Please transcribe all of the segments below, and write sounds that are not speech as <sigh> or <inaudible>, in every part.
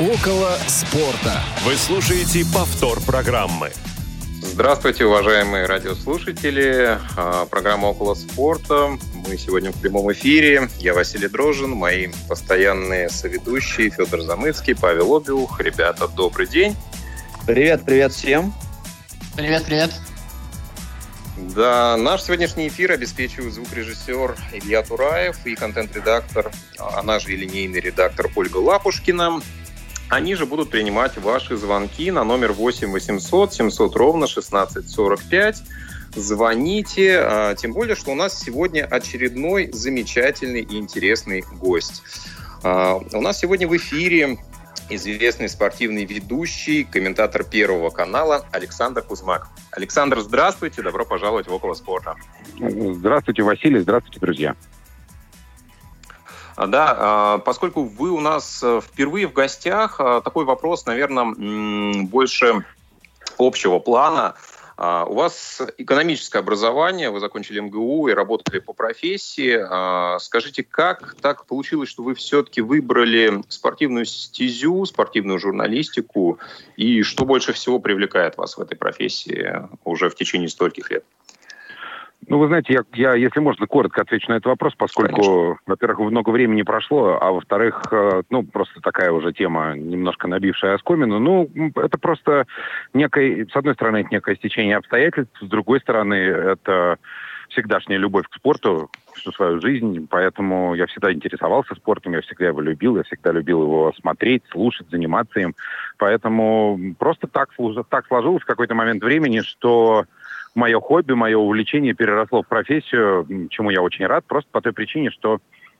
Около спорта. Вы слушаете повтор программы. Здравствуйте, уважаемые радиослушатели. А, программа «Около спорта». Мы сегодня в прямом эфире. Я Василий Дрожин, мои постоянные соведущие Федор Замыцкий, Павел Обиух. Ребята, добрый день. Привет, привет всем. Привет, привет. Да, наш сегодняшний эфир обеспечивают звукорежиссер Илья Тураев и контент-редактор, она же и линейный редактор Ольга Лапушкина. Они же будут принимать ваши звонки на номер 8 800 700 ровно 1645. Звоните, а, тем более, что у нас сегодня очередной замечательный и интересный гость. А, у нас сегодня в эфире известный спортивный ведущий, комментатор Первого канала Александр Кузмак. Александр, здравствуйте, добро пожаловать в «Около спорта». Здравствуйте, Василий, здравствуйте, друзья. А, да, а, поскольку вы у нас э, впервые в гостях, а, такой вопрос, наверное, больше общего плана. У вас экономическое образование, вы закончили МГУ и работали по профессии. Скажите, как так получилось, что вы все-таки выбрали спортивную стезю, спортивную журналистику, и что больше всего привлекает вас в этой профессии уже в течение стольких лет? Ну, вы знаете, я, я, если можно, коротко отвечу на этот вопрос, поскольку, во-первых, много времени прошло, а во-вторых, э, ну, просто такая уже тема, немножко набившая оскомину. Ну, это просто некое, с одной стороны, это некое стечение обстоятельств, с другой стороны, это всегдашняя любовь к спорту всю свою жизнь, поэтому я всегда интересовался спортом, я всегда его любил, я всегда любил его смотреть, слушать, заниматься им. Поэтому просто так, так сложилось в какой-то момент времени, что мое хобби, мое увлечение переросло в профессию, чему я очень рад, просто по той причине, что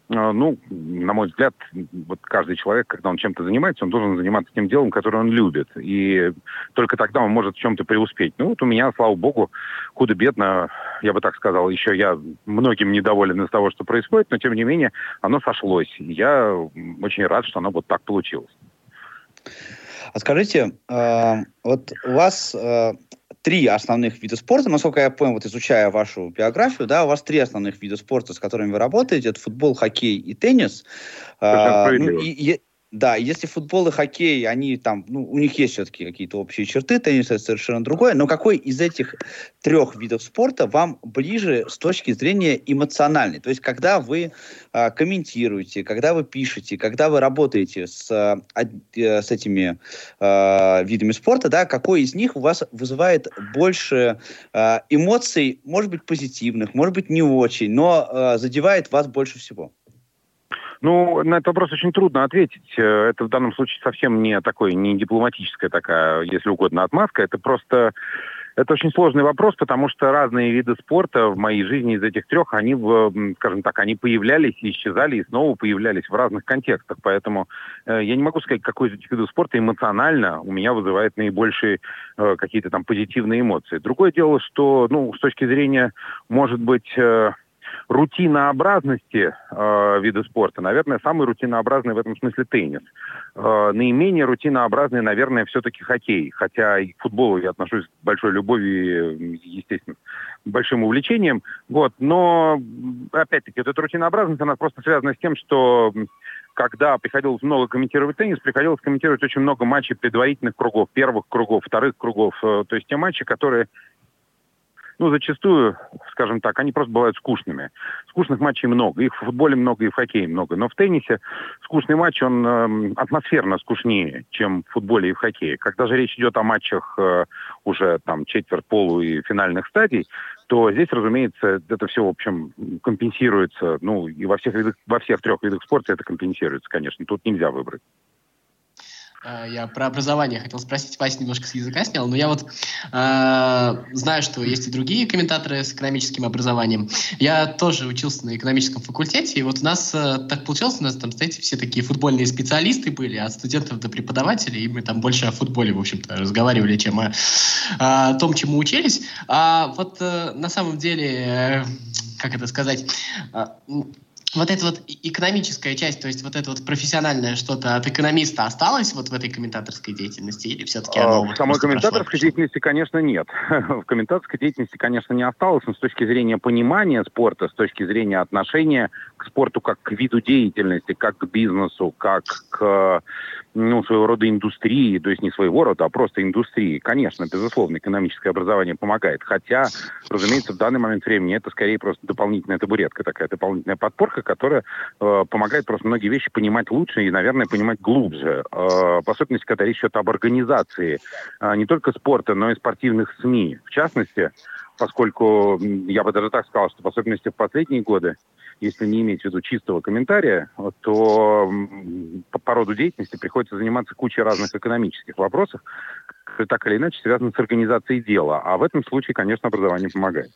э, ну, на мой взгляд, вот каждый человек, когда он чем-то занимается, он должен заниматься тем делом, которое он любит. И только тогда он может в чем-то преуспеть. Ну, вот у меня, слава богу, худо-бедно, я бы так сказал, еще я многим недоволен из того, что происходит, но, тем не менее, оно сошлось. Я очень рад, что оно вот так получилось. А скажите, э, вот у вас э, три основных вида спорта. Насколько я понял, вот изучая вашу биографию, да, у вас три основных вида спорта, с которыми вы работаете. Это футбол, хоккей и теннис. А, ну, и, да, если футбол и хоккей, они там, ну, у них есть все-таки какие-то общие черты, теннис это совершенно другое, но какой из этих трех видов спорта вам ближе с точки зрения эмоциональной? То есть, когда вы э, комментируете, когда вы пишете, когда вы работаете с, э, с этими э, видами спорта, да, какой из них у вас вызывает больше э, эмоций, может быть, позитивных, может быть, не очень, но э, задевает вас больше всего? Ну, на этот вопрос очень трудно ответить. Э, это в данном случае совсем не такой, не дипломатическая такая, если угодно, отмазка. Это просто это очень сложный вопрос, потому что разные виды спорта в моей жизни из этих трех, они, скажем так, они появлялись исчезали, и снова появлялись в разных контекстах. Поэтому э, я не могу сказать, какой из этих видов спорта эмоционально у меня вызывает наибольшие э, какие-то там позитивные эмоции. Другое дело, что, ну, с точки зрения, может быть, рутинообразности э, вида спорта, наверное, самый рутинообразный в этом смысле теннис. Э, наименее рутинообразный, наверное, все-таки хоккей. Хотя и к футболу я отношусь с большой любовью естественно, большим увлечением. Вот. Но, опять-таки, вот эта рутинообразность, она просто связана с тем, что когда приходилось много комментировать теннис, приходилось комментировать очень много матчей предварительных кругов, первых кругов, вторых кругов. Э, то есть те матчи, которые ну, зачастую, скажем так, они просто бывают скучными. Скучных матчей много. Их в футболе много, и в хоккее много. Но в теннисе скучный матч, он э, атмосферно скучнее, чем в футболе и в хоккее. Когда же речь идет о матчах э, уже там четверть, полу и финальных стадий, то здесь, разумеется, это все, в общем, компенсируется. Ну, и во всех, видах, во всех трех видах спорта это компенсируется, конечно. Тут нельзя выбрать. А, я про образование хотел спросить, Вася немножко с языка снял, но я вот э, знаю, что есть и другие комментаторы с экономическим образованием. Я тоже учился на экономическом факультете, и вот у нас э, так получилось, у нас там, знаете, все такие футбольные специалисты были, от студентов до преподавателей, и мы там больше о футболе, в общем-то, разговаривали, чем о, о том, чему учились. А вот э, на самом деле, э, как это сказать, э, вот эта вот экономическая часть, то есть вот это вот профессиональное что-то от экономиста осталось вот в этой комментаторской деятельности или все-таки оно... А, вот в самой комментаторской прошло? деятельности, конечно, нет. <laughs> в комментаторской деятельности, конечно, не осталось, но с точки зрения понимания спорта, с точки зрения отношения к спорту как к виду деятельности, как к бизнесу, как к ну, своего рода индустрии, то есть не своего рода, а просто индустрии. Конечно, безусловно, экономическое образование помогает. Хотя, разумеется, в данный момент времени это скорее просто дополнительная табуретка, такая дополнительная подпорка, которая э, помогает просто многие вещи понимать лучше и, наверное, понимать глубже. Э, в особенности, когда речь идет об организации э, не только спорта, но и спортивных СМИ. В частности, поскольку я бы даже так сказал, что в особенности в последние годы если не иметь в виду чистого комментария, то по, роду деятельности приходится заниматься кучей разных экономических вопросов, которые так или иначе связаны с организацией дела. А в этом случае, конечно, образование помогает.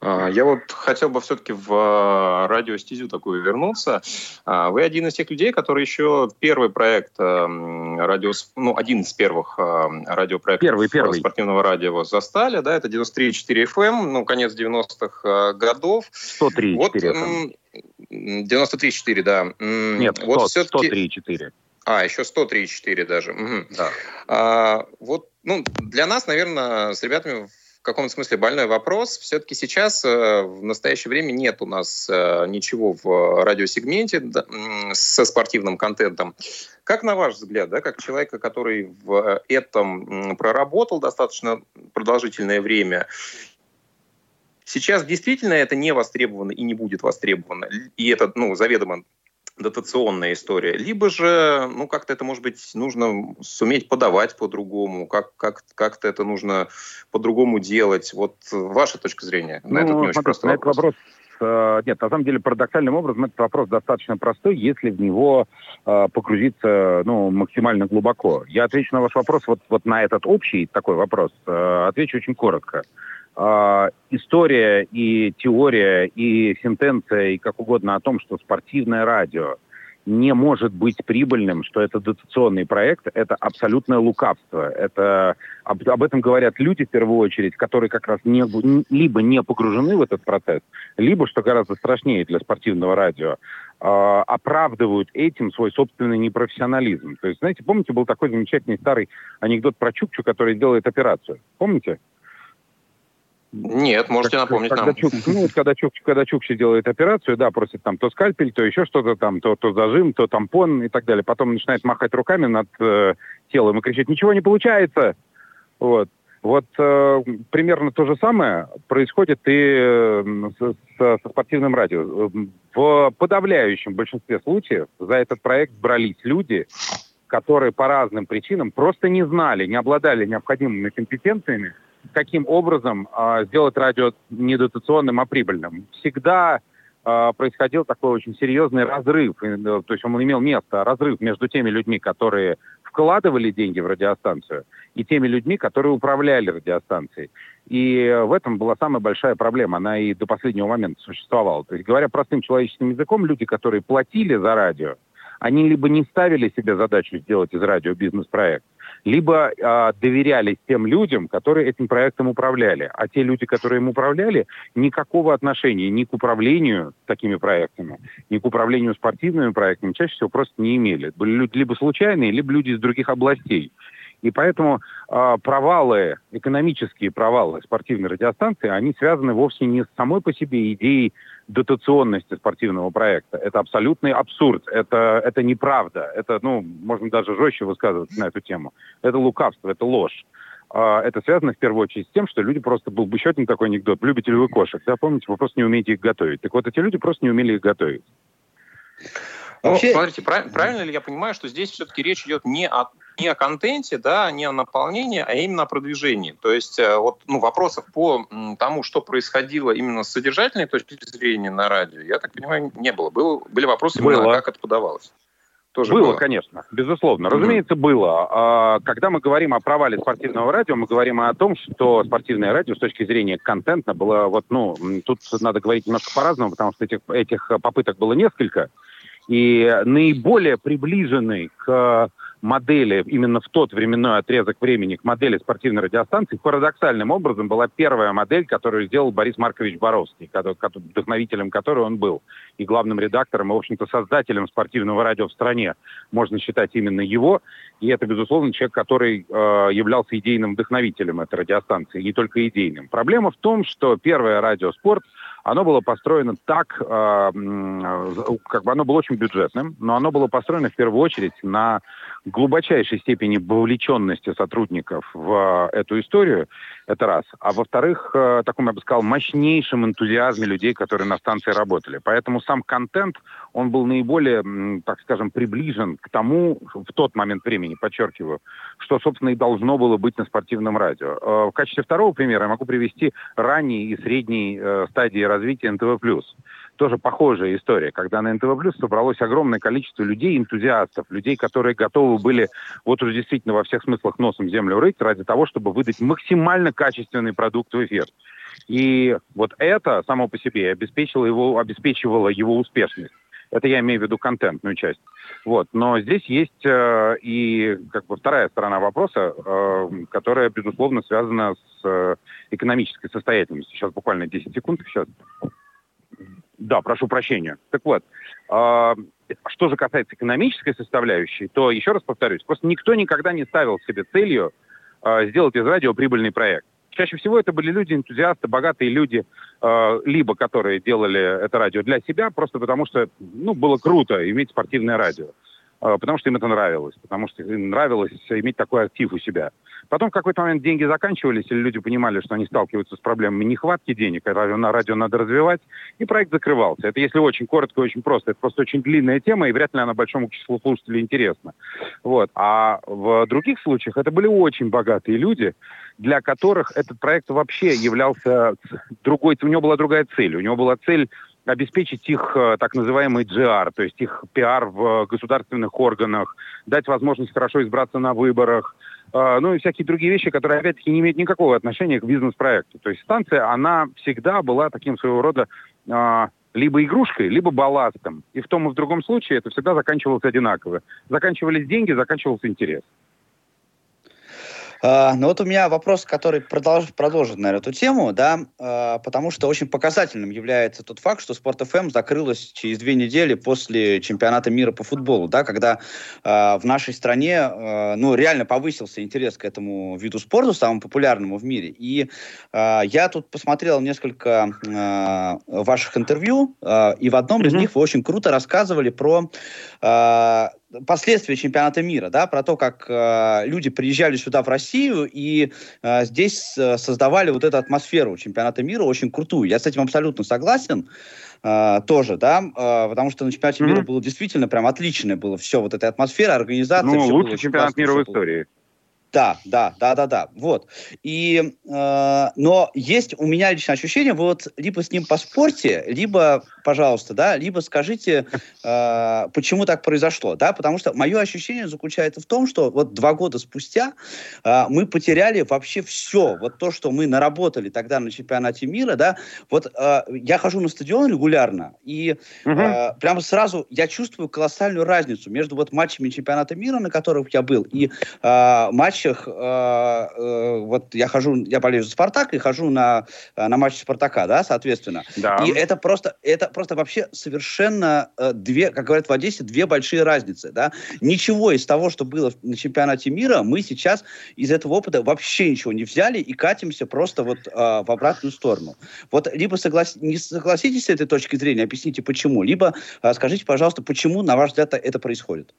А, я вот хотел бы все-таки в а, радиостезю такую вернуться. А, вы один из тех людей, который еще первый проект радио, ну, один из первых радиопроектов первый, первый. спортивного радио застали, да, это 93,4 FM, эм, ну, конец 90-х годов. 103,4 вот, FM. 93,4, да. Нет, 100, вот 103,4. А, еще 103,4 даже. Угу. Да. А, вот, ну, для нас, наверное, с ребятами каком-то смысле больной вопрос. Все-таки сейчас, э, в настоящее время, нет у нас э, ничего в радиосегменте со спортивным контентом. Как на ваш взгляд, да, как человека, который в этом проработал достаточно продолжительное время, Сейчас действительно это не востребовано и не будет востребовано. И это ну, заведомо дотационная история, либо же, ну, как-то это, может быть, нужно суметь подавать по-другому, как, как, как-то это нужно по-другому делать. Вот ваша точка зрения на ну, этот не очень простой на вопрос. Вопрос э, нет, на самом деле парадоксальным образом этот вопрос достаточно простой, если в него э, погрузиться ну, максимально глубоко. Я отвечу на ваш вопрос вот, вот на этот общий такой вопрос. Э, отвечу очень коротко. Э, история и теория и сентенция и как угодно о том, что спортивное радио не может быть прибыльным, что это дотационный проект, это абсолютное лукавство. Это, об, об этом говорят люди, в первую очередь, которые как раз не, либо не погружены в этот процесс, либо, что гораздо страшнее для спортивного радио, э, оправдывают этим свой собственный непрофессионализм. То есть, знаете, помните, был такой замечательный старый анекдот про Чукчу, который делает операцию? Помните? Нет, можете как, напомнить когда нам. Чук, ну, вот когда, Чук, когда Чукчи делает операцию, да, просит там то скальпель, то еще что-то там, то, то зажим, то тампон и так далее. Потом начинает махать руками над э, телом и кричит, ничего не получается. Вот. Вот э, примерно то же самое происходит и э, с, со, со спортивным радио. В подавляющем большинстве случаев за этот проект брались люди, которые по разным причинам просто не знали, не обладали необходимыми компетенциями каким образом э, сделать радио не дотационным, а прибыльным. Всегда э, происходил такой очень серьезный разрыв, э, то есть он имел место, разрыв между теми людьми, которые вкладывали деньги в радиостанцию, и теми людьми, которые управляли радиостанцией. И в этом была самая большая проблема, она и до последнего момента существовала. То есть, говоря простым человеческим языком, люди, которые платили за радио, они либо не ставили себе задачу сделать из радио бизнес-проект, либо э, доверялись тем людям, которые этим проектом управляли. А те люди, которые им управляли, никакого отношения ни к управлению такими проектами, ни к управлению спортивными проектами чаще всего просто не имели. Были люди либо случайные, либо люди из других областей. И поэтому э, провалы, экономические провалы спортивной радиостанции, они связаны вовсе не с самой по себе идеей дотационности спортивного проекта. Это абсолютный абсурд, это, это неправда, это, ну, можно даже жестче высказываться на эту тему. Это лукавство, это ложь. А, это связано в первую очередь с тем, что люди просто... Был бы еще один такой анекдот. Любите ли вы кошек? Да, помните, вы просто не умеете их готовить. Так вот, эти люди просто не умели их готовить. Ну, Вообще... смотрите, прав, правильно ли я понимаю, что здесь все-таки речь идет не о, не о контенте, да, не о наполнении, а именно о продвижении. То есть э, вот ну, вопросов по тому, что происходило именно с содержательной точки зрения на радио, я так понимаю, не было. было были вопросы было. именно, как это подавалось. Тоже было, было, конечно, безусловно. Разумеется, mm-hmm. было. А, когда мы говорим о провале спортивного радио, мы говорим о том, что спортивное радио с точки зрения контента было вот, ну, тут надо говорить немножко по-разному, потому что этих, этих попыток было несколько. И наиболее приближенный к к модели, именно в тот временной отрезок времени, к модели спортивной радиостанции, парадоксальным образом была первая модель, которую сделал Борис Маркович Боровский, вдохновителем которой он был, и главным редактором, и, в общем-то, создателем спортивного радио в стране. Можно считать именно его, и это, безусловно, человек, который э, являлся идейным вдохновителем этой радиостанции, не только идейным. Проблема в том, что первое радиоспорт – оно было построено так, э, как бы оно было очень бюджетным, но оно было построено в первую очередь на глубочайшей степени вовлеченности сотрудников в эту историю, это раз. А во-вторых, э, таком, я бы сказал, мощнейшем энтузиазме людей, которые на станции работали. Поэтому сам контент, он был наиболее, так скажем, приближен к тому, в тот момент времени, подчеркиваю, что, собственно, и должно было быть на спортивном радио. Э, в качестве второго примера я могу привести ранние и средние э, стадии развития НТВ+ тоже похожая история, когда на НТВ Плюс собралось огромное количество людей, энтузиастов, людей, которые готовы были вот уже действительно во всех смыслах носом землю рыть ради того, чтобы выдать максимально качественный продукт в эфир. И вот это само по себе обеспечило его, обеспечивало его успешность. Это я имею в виду контентную часть. Вот. Но здесь есть э, и как бы вторая сторона вопроса, э, которая, безусловно, связана с э, экономической состоятельностью. Сейчас буквально 10 секунд. Сейчас. Да, прошу прощения. Так вот, э, что же касается экономической составляющей, то, еще раз повторюсь, просто никто никогда не ставил себе целью э, сделать из радио прибыльный проект. Чаще всего это были люди, энтузиасты, богатые люди, э, либо которые делали это радио для себя, просто потому что ну, было круто иметь спортивное радио. А, потому что им это нравилось, потому что им нравилось иметь такой актив у себя. Потом в какой-то момент деньги заканчивались, или люди понимали, что они сталкиваются с проблемами нехватки денег, а радио, на радио надо развивать, и проект закрывался. Это если очень коротко и очень просто. Это просто очень длинная тема, и вряд ли она большому числу слушателей интересна. Вот. А в других случаях это были очень богатые люди, для которых этот проект вообще являлся другой, у него была другая цель. У него была цель обеспечить их э, так называемый GR, то есть их пиар в государственных органах, дать возможность хорошо избраться на выборах, э, ну и всякие другие вещи, которые, опять-таки, не имеют никакого отношения к бизнес-проекту. То есть станция, она всегда была таким своего рода э, либо игрушкой, либо балластом. И в том и в другом случае это всегда заканчивалось одинаково. Заканчивались деньги, заканчивался интерес. А, ну вот у меня вопрос, который продолж, продолжит, наверное, эту тему, да, а, потому что очень показательным является тот факт, что Спорт ФМ закрылась через две недели после чемпионата мира по футболу, да, когда а, в нашей стране, ну, реально повысился интерес к этому виду спорта, самому популярному в мире. И я тут посмотрел несколько ваших интервью, и в одном mm-hmm. из них вы очень круто рассказывали про последствия чемпионата мира, да, про то, как э, люди приезжали сюда в Россию и э, здесь э, создавали вот эту атмосферу чемпионата мира очень крутую. Я с этим абсолютно согласен э, тоже, да, э, потому что на чемпионате mm-hmm. мира было действительно прям отличное было все, вот эта атмосфера, организация. Ну, лучший чемпионат мира в истории. Было. Да, да, да, да, да. Вот. И, э, но есть у меня личное ощущение, вы вот либо с ним поспорьте, либо, пожалуйста, да, либо скажите, э, почему так произошло, да, потому что мое ощущение заключается в том, что вот два года спустя э, мы потеряли вообще все, вот то, что мы наработали тогда на чемпионате мира, да, вот э, я хожу на стадион регулярно, и э, прямо сразу я чувствую колоссальную разницу между вот матчами чемпионата мира, на которых я был, и э, матчами матчах, э, э, вот я хожу, я болею за Спартак и хожу на, э, на матчи Спартака, да, соответственно. Да. И это просто, это просто вообще совершенно э, две, как говорят в Одессе, две большие разницы, да. Ничего из того, что было на чемпионате мира, мы сейчас из этого опыта вообще ничего не взяли и катимся просто вот э, в обратную сторону. Вот либо соглас... не согласитесь с этой точки зрения, объясните почему, либо э, скажите, пожалуйста, почему, на ваш взгляд, это происходит.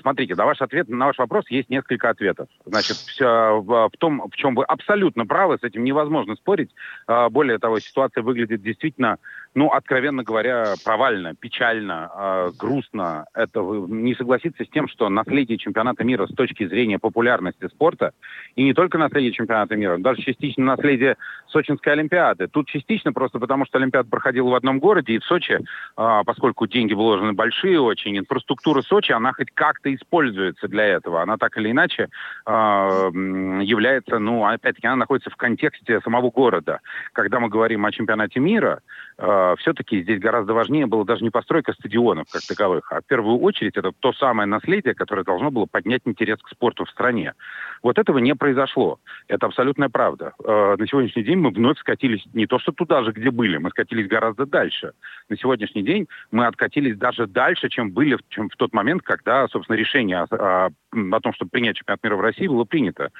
Смотрите, на ваш ответ, на ваш вопрос есть несколько ответов. Значит, все в, том, в чем вы абсолютно правы, с этим невозможно спорить. А, более того, ситуация выглядит действительно ну, откровенно говоря, провально, печально, э, грустно. Это не согласиться с тем, что наследие чемпионата мира с точки зрения популярности спорта, и не только наследие чемпионата мира, даже частично наследие Сочинской Олимпиады. Тут частично просто потому, что Олимпиада проходила в одном городе, и в Сочи, э, поскольку деньги вложены большие очень, инфраструктура Сочи, она хоть как-то используется для этого. Она так или иначе э, является, ну, опять-таки, она находится в контексте самого города. Когда мы говорим о чемпионате мира, э, все-таки здесь гораздо важнее было даже не постройка стадионов как таковых, а в первую очередь это то самое наследие, которое должно было поднять интерес к спорту в стране. Вот этого не произошло. Это абсолютная правда. Э, на сегодняшний день мы вновь скатились не то что туда же, где были, мы скатились гораздо дальше. На сегодняшний день мы откатились даже дальше, чем были чем в тот момент, когда, собственно, решение о, о, о том, чтобы принять чемпионат мира в России, было принято.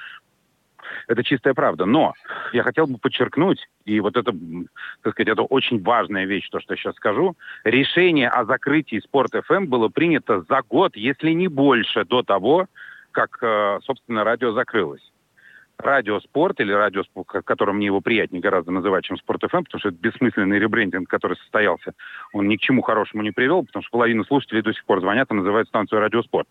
Это чистая правда. Но я хотел бы подчеркнуть, и вот это, так сказать, это очень важная вещь, то, что я сейчас скажу. Решение о закрытии Спорт ФМ было принято за год, если не больше, до того, как, э, собственно, радио закрылось. Радиоспорт или радиоспорт, которым мне его приятнее гораздо называть, чем Спорт ФМ, потому что это бессмысленный ребрендинг, который состоялся, он ни к чему хорошему не привел, потому что половина слушателей до сих пор звонят и называют станцию Радиоспорт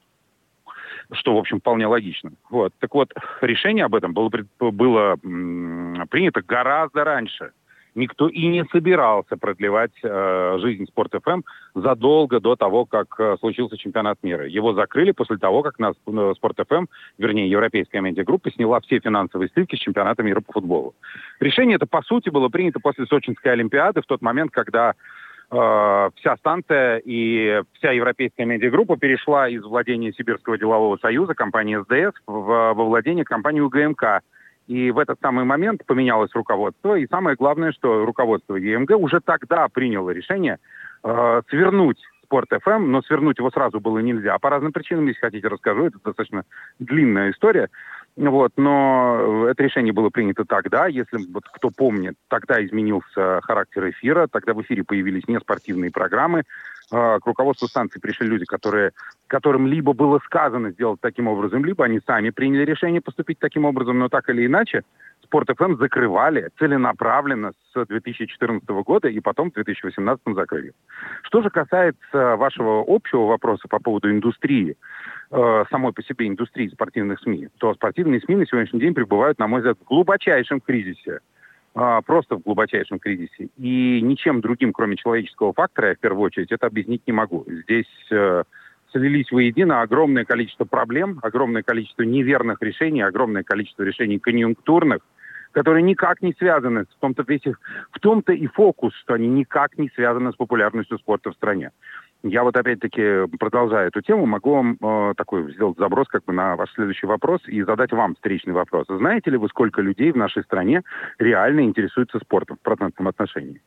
что, в общем, вполне логично. Вот. Так вот, решение об этом было, было принято гораздо раньше. Никто и не собирался продлевать э, жизнь Спорт ФМ задолго до того, как э, случился чемпионат мира. Его закрыли после того, как нас э, Спорт ФМ, вернее, Европейская медиагруппа, сняла все финансовые сливки с чемпионата мира по футболу. Решение это, по сути, было принято после Сочинской Олимпиады, в тот момент, когда вся станция и вся европейская медиагруппа перешла из владения Сибирского делового союза, компании СДС, в, во владение компании УГМК. И в этот самый момент поменялось руководство. И самое главное, что руководство ЕМГ уже тогда приняло решение э, свернуть Спорт ФМ, но свернуть его сразу было нельзя. По разным причинам, если хотите, расскажу. Это достаточно длинная история. Вот, но это решение было принято тогда, если вот кто помнит, тогда изменился характер эфира, тогда в эфире появились неспортивные программы, к руководству станции пришли люди, которые, которым либо было сказано сделать таким образом, либо они сами приняли решение поступить таким образом, но так или иначе Спорт ФМ закрывали целенаправленно с 2014 года и потом в 2018 закрыли. Что же касается вашего общего вопроса по поводу индустрии, э, самой по себе индустрии спортивных СМИ, то спортивные СМИ на сегодняшний день пребывают, на мой взгляд, в глубочайшем кризисе. Э, просто в глубочайшем кризисе. И ничем другим, кроме человеческого фактора, я в первую очередь, это объяснить не могу. Здесь э, слились воедино огромное количество проблем, огромное количество неверных решений, огромное количество решений конъюнктурных, которые никак не связаны, в том-то, в том-то и фокус, что они никак не связаны с популярностью спорта в стране. Я вот опять-таки, продолжая эту тему, могу вам э, такой сделать заброс как бы на ваш следующий вопрос и задать вам встречный вопрос. Знаете ли вы, сколько людей в нашей стране реально интересуются спортом в процентном отношении?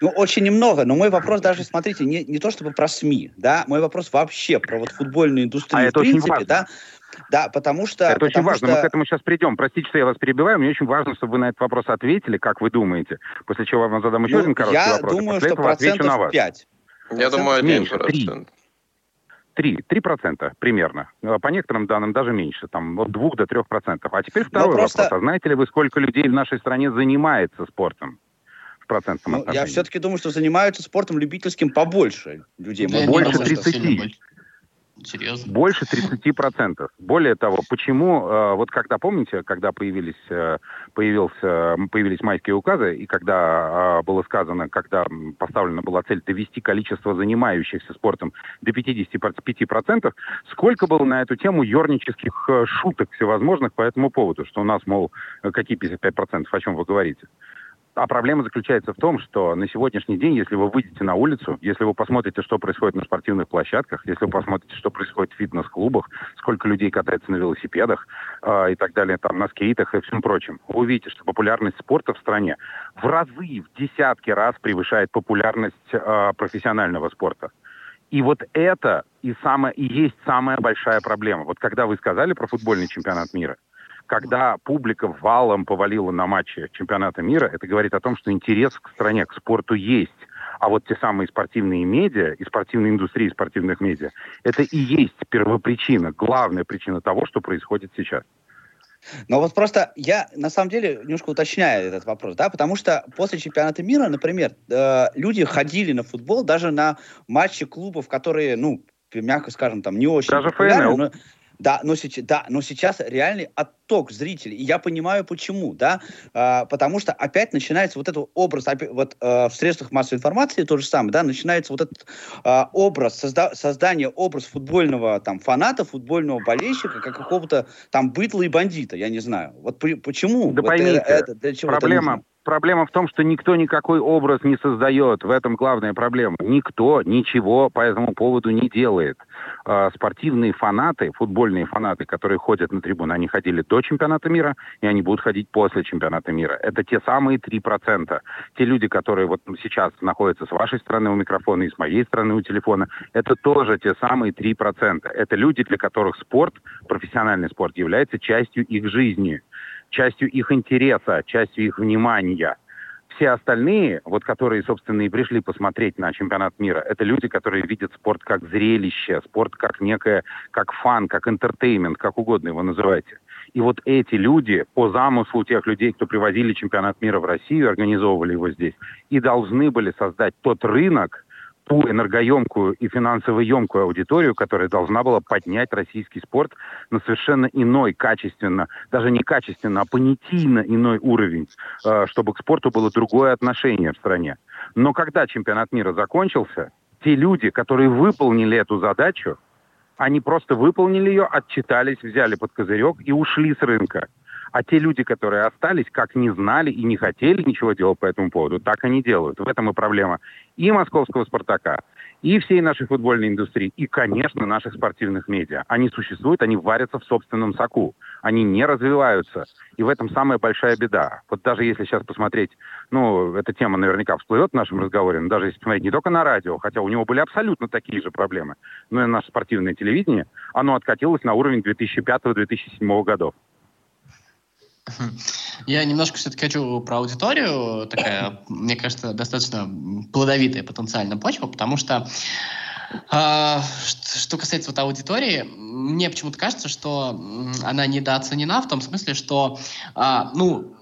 Ну, очень немного, но мой вопрос даже, смотрите, не, не то чтобы про СМИ, да, мой вопрос вообще про вот футбольную индустрию а в это принципе, очень важно. да, да, потому что... Это очень важно, что... мы к этому сейчас придем. Простите, что я вас перебиваю, мне очень важно, чтобы вы на этот вопрос ответили, как вы думаете, после чего я вам задам еще ну, один короткий я вопрос. Я думаю, что процентов 5. Я думаю, меньше, 3. 3, 3 процента примерно. По некоторым данным даже меньше, там от 2 до 3 процентов. А теперь второй просто... вопрос. А знаете ли вы, сколько людей в нашей стране занимается спортом? в процентном ну, отношении? Я все-таки думаю, что занимаются спортом любительским побольше людей. Да, больше 30. Серьезно? Больше 30%. Более того, почему, э, вот когда, помните, когда появились, э, появился, появились майские указы, и когда э, было сказано, когда поставлена была цель довести количество занимающихся спортом до 55%, сколько было на эту тему ернических шуток всевозможных по этому поводу, что у нас, мол, какие 55%, о чем вы говорите? А проблема заключается в том, что на сегодняшний день, если вы выйдете на улицу, если вы посмотрите, что происходит на спортивных площадках, если вы посмотрите, что происходит в фитнес-клубах, сколько людей катается на велосипедах э, и так далее, там, на скейтах и всем прочем, вы увидите, что популярность спорта в стране в разы, в десятки раз превышает популярность э, профессионального спорта. И вот это и, самое, и есть самая большая проблема. Вот когда вы сказали про футбольный чемпионат мира, когда публика валом повалила на матчи чемпионата мира, это говорит о том, что интерес к стране, к спорту есть. А вот те самые спортивные медиа и спортивная индустрия спортивных медиа, это и есть первопричина, главная причина того, что происходит сейчас. Но вот просто я, на самом деле, немножко уточняю этот вопрос, да, потому что после чемпионата мира, например, э, люди ходили на футбол даже на матчи клубов, которые, ну, мягко скажем, там не очень Даже ФНЛ. Но, да, но сейчас, да, но сейчас реальный отток зрителей. И я понимаю, почему, да, а, потому что опять начинается вот этот образ, опять, вот а, в средствах массовой информации то же самое, да, начинается вот этот а, образ, созда создание образ футбольного там фаната, футбольного болельщика, как какого-то там бытла и бандита, я не знаю. Вот почему? Да вот поймите, это, это, для чего проблема, проблема в том, что никто никакой образ не создает. В этом главная проблема. Никто ничего по этому поводу не делает. Э, спортивные фанаты, футбольные фанаты, которые ходят на трибуны, они ходили до чемпионата мира, и они будут ходить после чемпионата мира. Это те самые 3%. Те люди, которые вот сейчас находятся с вашей стороны у микрофона и с моей стороны у телефона, это тоже те самые 3%. Это люди, для которых спорт, профессиональный спорт, является частью их жизни частью их интереса, частью их внимания. Все остальные, вот которые, собственно, и пришли посмотреть на чемпионат мира, это люди, которые видят спорт как зрелище, спорт как некое, как fun, как entertainment, как угодно его называйте. И вот эти люди, по замыслу тех людей, кто привозили чемпионат мира в Россию, организовывали его здесь, и должны были создать тот рынок, ту энергоемкую и финансово емкую аудиторию, которая должна была поднять российский спорт на совершенно иной, качественно, даже не качественно, а понятийно иной уровень, э, чтобы к спорту было другое отношение в стране. Но когда чемпионат мира закончился, те люди, которые выполнили эту задачу, они просто выполнили ее, отчитались, взяли под козырек и ушли с рынка. А те люди, которые остались, как не знали и не хотели ничего делать по этому поводу, так они делают. В этом и проблема и московского «Спартака», и всей нашей футбольной индустрии, и, конечно, наших спортивных медиа. Они существуют, они варятся в собственном соку. Они не развиваются. И в этом самая большая беда. Вот даже если сейчас посмотреть, ну, эта тема наверняка всплывет в нашем разговоре, но даже если посмотреть не только на радио, хотя у него были абсолютно такие же проблемы, но и наше спортивное телевидение, оно откатилось на уровень 2005-2007 годов. Я немножко все-таки хочу про аудиторию. Такая, мне кажется, достаточно плодовитая потенциально почва, потому что а, что касается вот аудитории, мне почему-то кажется, что она недооценена в том смысле, что, а, ну,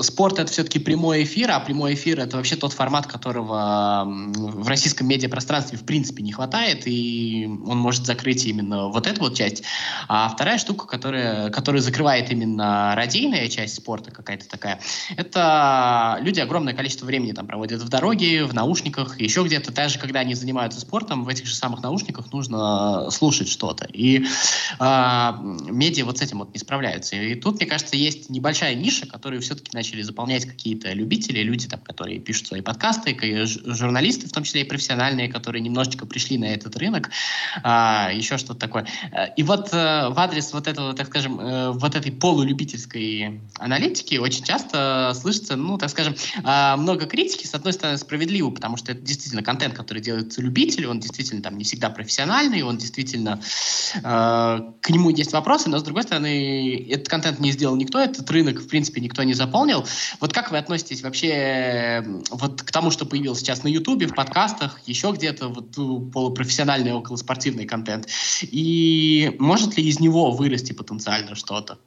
спорт это все-таки прямой эфир, а прямой эфир это вообще тот формат, которого в российском медиапространстве в принципе не хватает, и он может закрыть именно вот эту вот часть. А вторая штука, которая, которая закрывает именно радийная часть спорта какая-то такая, это люди огромное количество времени там проводят в дороге, в наушниках, еще где-то. Даже когда они занимаются спортом, в этих же самых наушниках нужно слушать что-то. И э, медиа вот с этим вот не справляются. И тут, мне кажется, есть небольшая ниша, которую все все-таки начали заполнять какие-то любители, люди, там, которые пишут свои подкасты, журналисты, в том числе и профессиональные, которые немножечко пришли на этот рынок, а, еще что-то такое. И вот э, в адрес вот этого, так скажем, э, вот этой полулюбительской аналитики очень часто слышится, ну, так скажем, э, много критики, с одной стороны, справедливо, потому что это действительно контент, который делается любителю, он действительно там не всегда профессиональный, он действительно э, к нему есть вопросы, но с другой стороны, этот контент не сделал никто, этот рынок, в принципе, никто не запомнил, заполнил. Вот как вы относитесь вообще вот к тому, что появилось сейчас на Ютубе, в подкастах, еще где-то вот полупрофессиональный околоспортивный контент? И может ли из него вырасти потенциально что-то?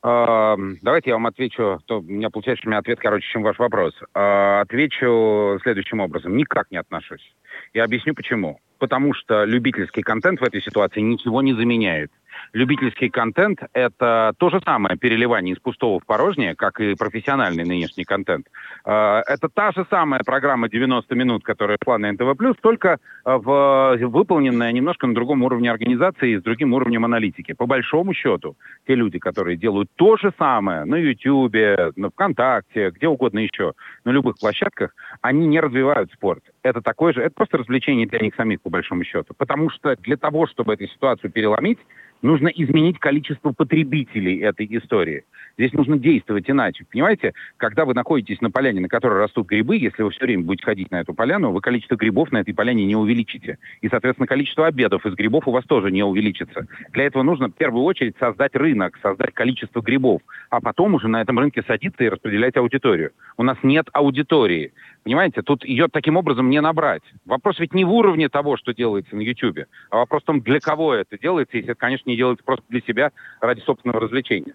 Давайте я вам отвечу. То, у меня получается, что у меня ответ короче, чем ваш вопрос. А, отвечу следующим образом. Никак не отношусь. Я объясню почему. Потому что любительский контент в этой ситуации ничего не заменяет любительский контент — это то же самое переливание из пустого в порожнее, как и профессиональный нынешний контент. А, это та же самая программа 90 минут, которая шла на НТВ+, только а, в, выполненная немножко на другом уровне организации и с другим уровнем аналитики. По большому счету, те люди, которые делают то же самое на YouTube, на ВКонтакте, где угодно еще, на любых площадках, они не развивают спорт. Это такое же, это просто развлечение для них самих, по большому счету. Потому что для того, чтобы эту ситуацию переломить, нужно изменить количество потребителей этой истории. Здесь нужно действовать иначе. Понимаете, когда вы находитесь на поляне, на которой растут грибы, если вы все время будете ходить на эту поляну, вы количество грибов на этой поляне не увеличите. И, соответственно, количество обедов из грибов у вас тоже не увеличится. Для этого нужно в первую очередь создать рынок, создать количество грибов, а потом уже на этом рынке садиться и распределять аудиторию. У нас нет аудитории. Понимаете, тут ее таким образом не набрать. Вопрос ведь не в уровне того, что делается на YouTube, а вопрос в том, для кого это делается, если это, конечно, не делается просто для себя ради собственного развлечения.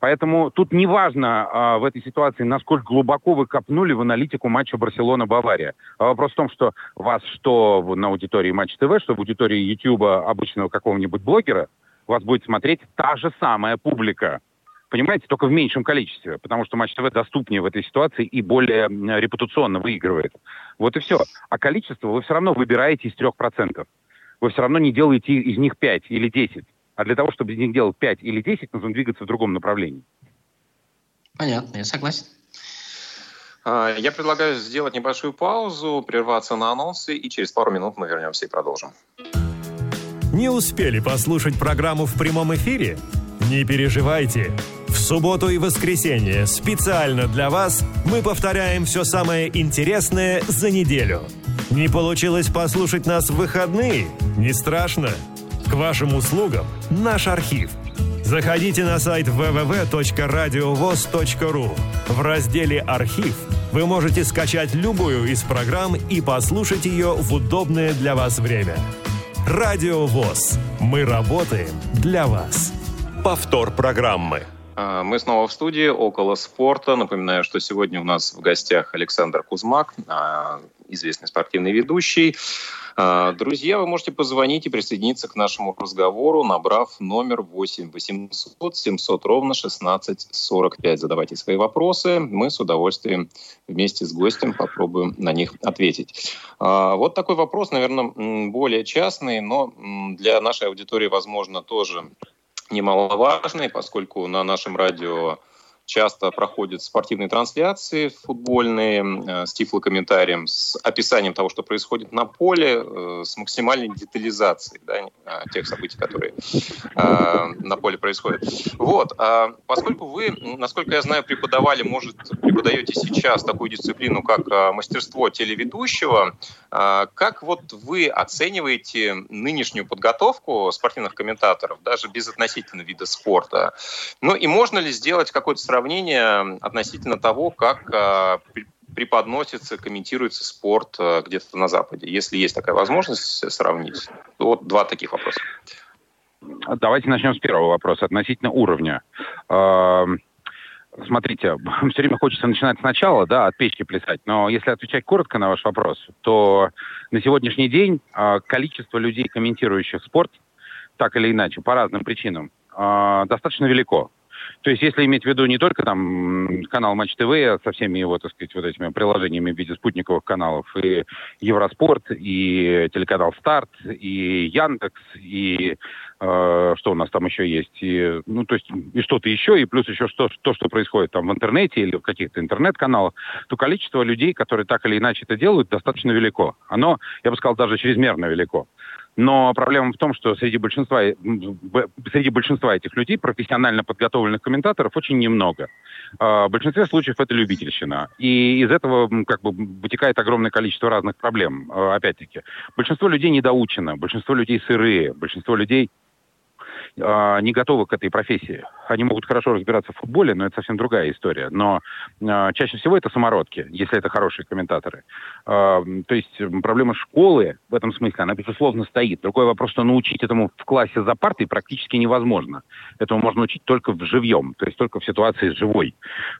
Поэтому тут не важно а, в этой ситуации, насколько глубоко вы копнули в аналитику матча Барселона-Бавария. А вопрос в том, что вас что на аудитории Матч ТВ, что в аудитории Ютуба обычного какого-нибудь блогера, вас будет смотреть та же самая публика. Понимаете, только в меньшем количестве, потому что Матч ТВ доступнее в этой ситуации и более репутационно выигрывает. Вот и все. А количество вы все равно выбираете из трех процентов. Вы все равно не делаете из них 5 или 10. А для того, чтобы из них делать 5 или 10, нужно двигаться в другом направлении. Понятно, я согласен. А, я предлагаю сделать небольшую паузу, прерваться на анонсы, и через пару минут мы вернемся и продолжим. Не успели послушать программу в прямом эфире? Не переживайте. В субботу и воскресенье специально для вас мы повторяем все самое интересное за неделю. Не получилось послушать нас в выходные? Не страшно. К вашим услугам наш архив – Заходите на сайт www.radiovoz.ru. В разделе «Архив» вы можете скачать любую из программ и послушать ее в удобное для вас время. Радио ВОЗ. Мы работаем для вас. Повтор программы. А, мы снова в студии «Около спорта». Напоминаю, что сегодня у нас в гостях Александр Кузмак, а, известный спортивный ведущий. А, друзья, вы можете позвонить и присоединиться к нашему разговору, набрав номер 8 800 700 ровно 16 45. Задавайте свои вопросы. Мы с удовольствием вместе с гостем попробуем на них ответить. А, вот такой вопрос, наверное, более частный, но для нашей аудитории, возможно, тоже немаловажный, поскольку на нашем радио часто проходят спортивные трансляции футбольные э, с тифлокомментарием, с описанием того, что происходит на поле, э, с максимальной детализацией да, э, тех событий, которые на поле происходят. Вот. А поскольку вы, насколько я знаю, преподавали, может, преподаете сейчас такую дисциплину, как мастерство телеведущего, как вот вы оцениваете нынешнюю подготовку спортивных комментаторов, даже без относительно вида спорта? Ну и можно ли сделать какое-то сравнение сравнение относительно того, как а, преподносится, комментируется спорт а, где-то на Западе. Если есть такая возможность сравнить. Вот два таких вопроса. Давайте начнем с первого вопроса относительно уровня. А, смотрите, <laughs> все время хочется начинать сначала, да, от печки плясать, но если отвечать коротко на ваш вопрос, то на сегодняшний день количество людей, комментирующих спорт, так или иначе, по разным причинам, достаточно велико. То есть, если иметь в виду не только там канал Матч ТВ со всеми его, так сказать, вот этими приложениями в виде спутниковых каналов, и Евроспорт, и телеканал Старт, и Яндекс, и э, что у нас там еще есть, и, ну, то есть, и что-то еще, и плюс еще что, то, что происходит там в интернете или в каких-то интернет-каналах, то количество людей, которые так или иначе это делают, достаточно велико. Оно, я бы сказал, даже чрезмерно велико. Но проблема в том, что среди большинства, среди большинства этих людей профессионально подготовленных комментаторов очень немного. А, в большинстве случаев это любительщина. И из этого как бы вытекает огромное количество разных проблем. А, опять-таки, большинство людей недоучено, большинство людей сырые, большинство людей э, не готовы к этой профессии. Они могут хорошо разбираться в футболе, но это совсем другая история. Но э, чаще всего это самородки, если это хорошие комментаторы. Э, то есть проблема школы в этом смысле, она, безусловно, стоит. Другой вопрос, что научить этому в классе за партой практически невозможно. Этому можно учить только в живьем, то есть только в ситуации живой.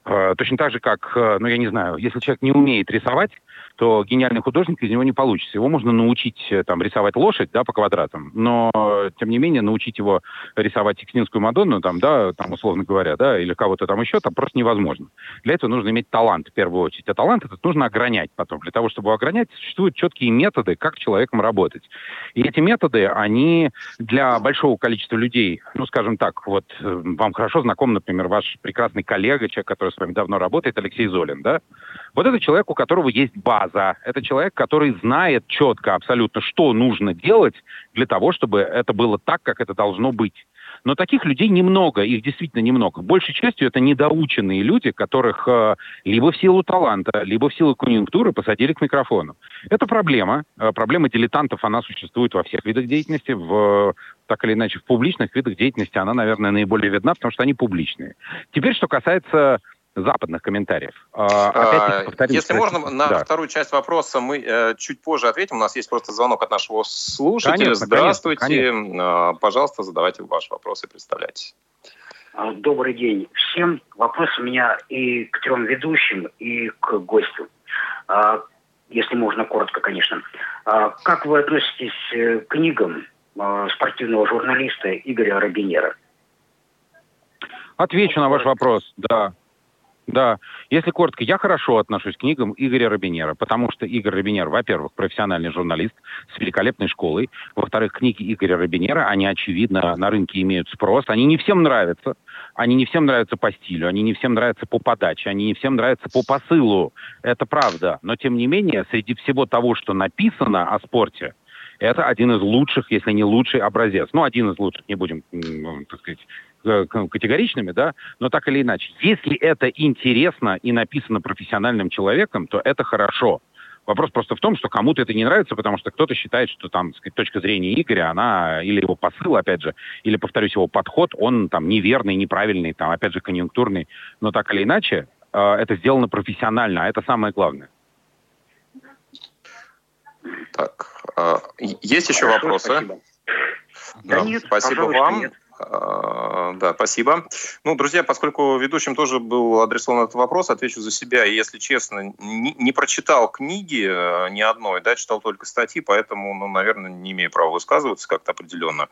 Э, точно так же, как, э, ну, я не знаю, если человек не умеет рисовать, то гениальный художник из него не получится. Его можно научить э, там, рисовать лошадь да, по квадратам, но, тем не менее, научить его рисовать Сикстинскую Мадонну, там, да, там, условно говоря, да, или кого-то там еще, там просто невозможно. Для этого нужно иметь талант в первую очередь. А талант этот нужно огранять потом. Для того, чтобы огранять, существуют четкие методы, как с человеком работать. И эти методы, они для большого количества людей, ну, скажем так, вот э, вам хорошо знаком, например, ваш прекрасный коллега, человек, который с вами давно работает, Алексей Золин, да? Вот это человек, у которого есть база. Это человек, который знает четко абсолютно, что нужно делать для того, чтобы это было так, как это должно быть. Но таких людей немного, их действительно немного. Большей частью это недоученные люди, которых э, либо в силу таланта, либо в силу конъюнктуры посадили к микрофону. Это проблема. Э, проблема дилетантов, она существует во всех видах деятельности. В, так или иначе, в публичных видах деятельности она, наверное, наиболее видна, потому что они публичные. Теперь, что касается западных комментариев. А, а Если можно, на да. вторую часть вопроса мы э, чуть позже ответим. У нас есть просто звонок от нашего слушателя. Конечно, Здравствуйте. Конечно, конечно. Пожалуйста, задавайте ваши вопросы и представляйтесь. А, добрый день всем. Вопрос у меня и к трем ведущим, и к гостю. А, если можно, коротко, конечно. А, как вы относитесь э, к книгам спортивного журналиста Игоря Робинера? Отвечу на ваш вопрос, да. Да, если коротко, я хорошо отношусь к книгам Игоря Робинера, потому что Игорь Робинер, во-первых, профессиональный журналист с великолепной школой, во-вторых, книги Игоря Робинера, они, очевидно, на рынке имеют спрос, они не всем нравятся, они не всем нравятся по стилю, они не всем нравятся по подаче, они не всем нравятся по посылу, это правда, но тем не менее, среди всего того, что написано о спорте, это один из лучших, если не лучший образец. Ну, один из лучших, не будем, так сказать, категоричными, да, но так или иначе, если это интересно и написано профессиональным человеком, то это хорошо. Вопрос просто в том, что кому-то это не нравится, потому что кто-то считает, что там, сказать, точка зрения Игоря, она, или его посыл, опять же, или, повторюсь, его подход, он там неверный, неправильный, там, опять же, конъюнктурный. Но так или иначе, э, это сделано профессионально, а это самое главное. Так, э, есть еще вопросы? Спасибо. Да, да нет, спасибо вам. Нет. А, да, спасибо. Ну, друзья, поскольку ведущим тоже был адресован этот вопрос, отвечу за себя. И, если честно, не, не прочитал книги э, ни одной, да, читал только статьи, поэтому, ну, наверное, не имею права высказываться как-то определенно.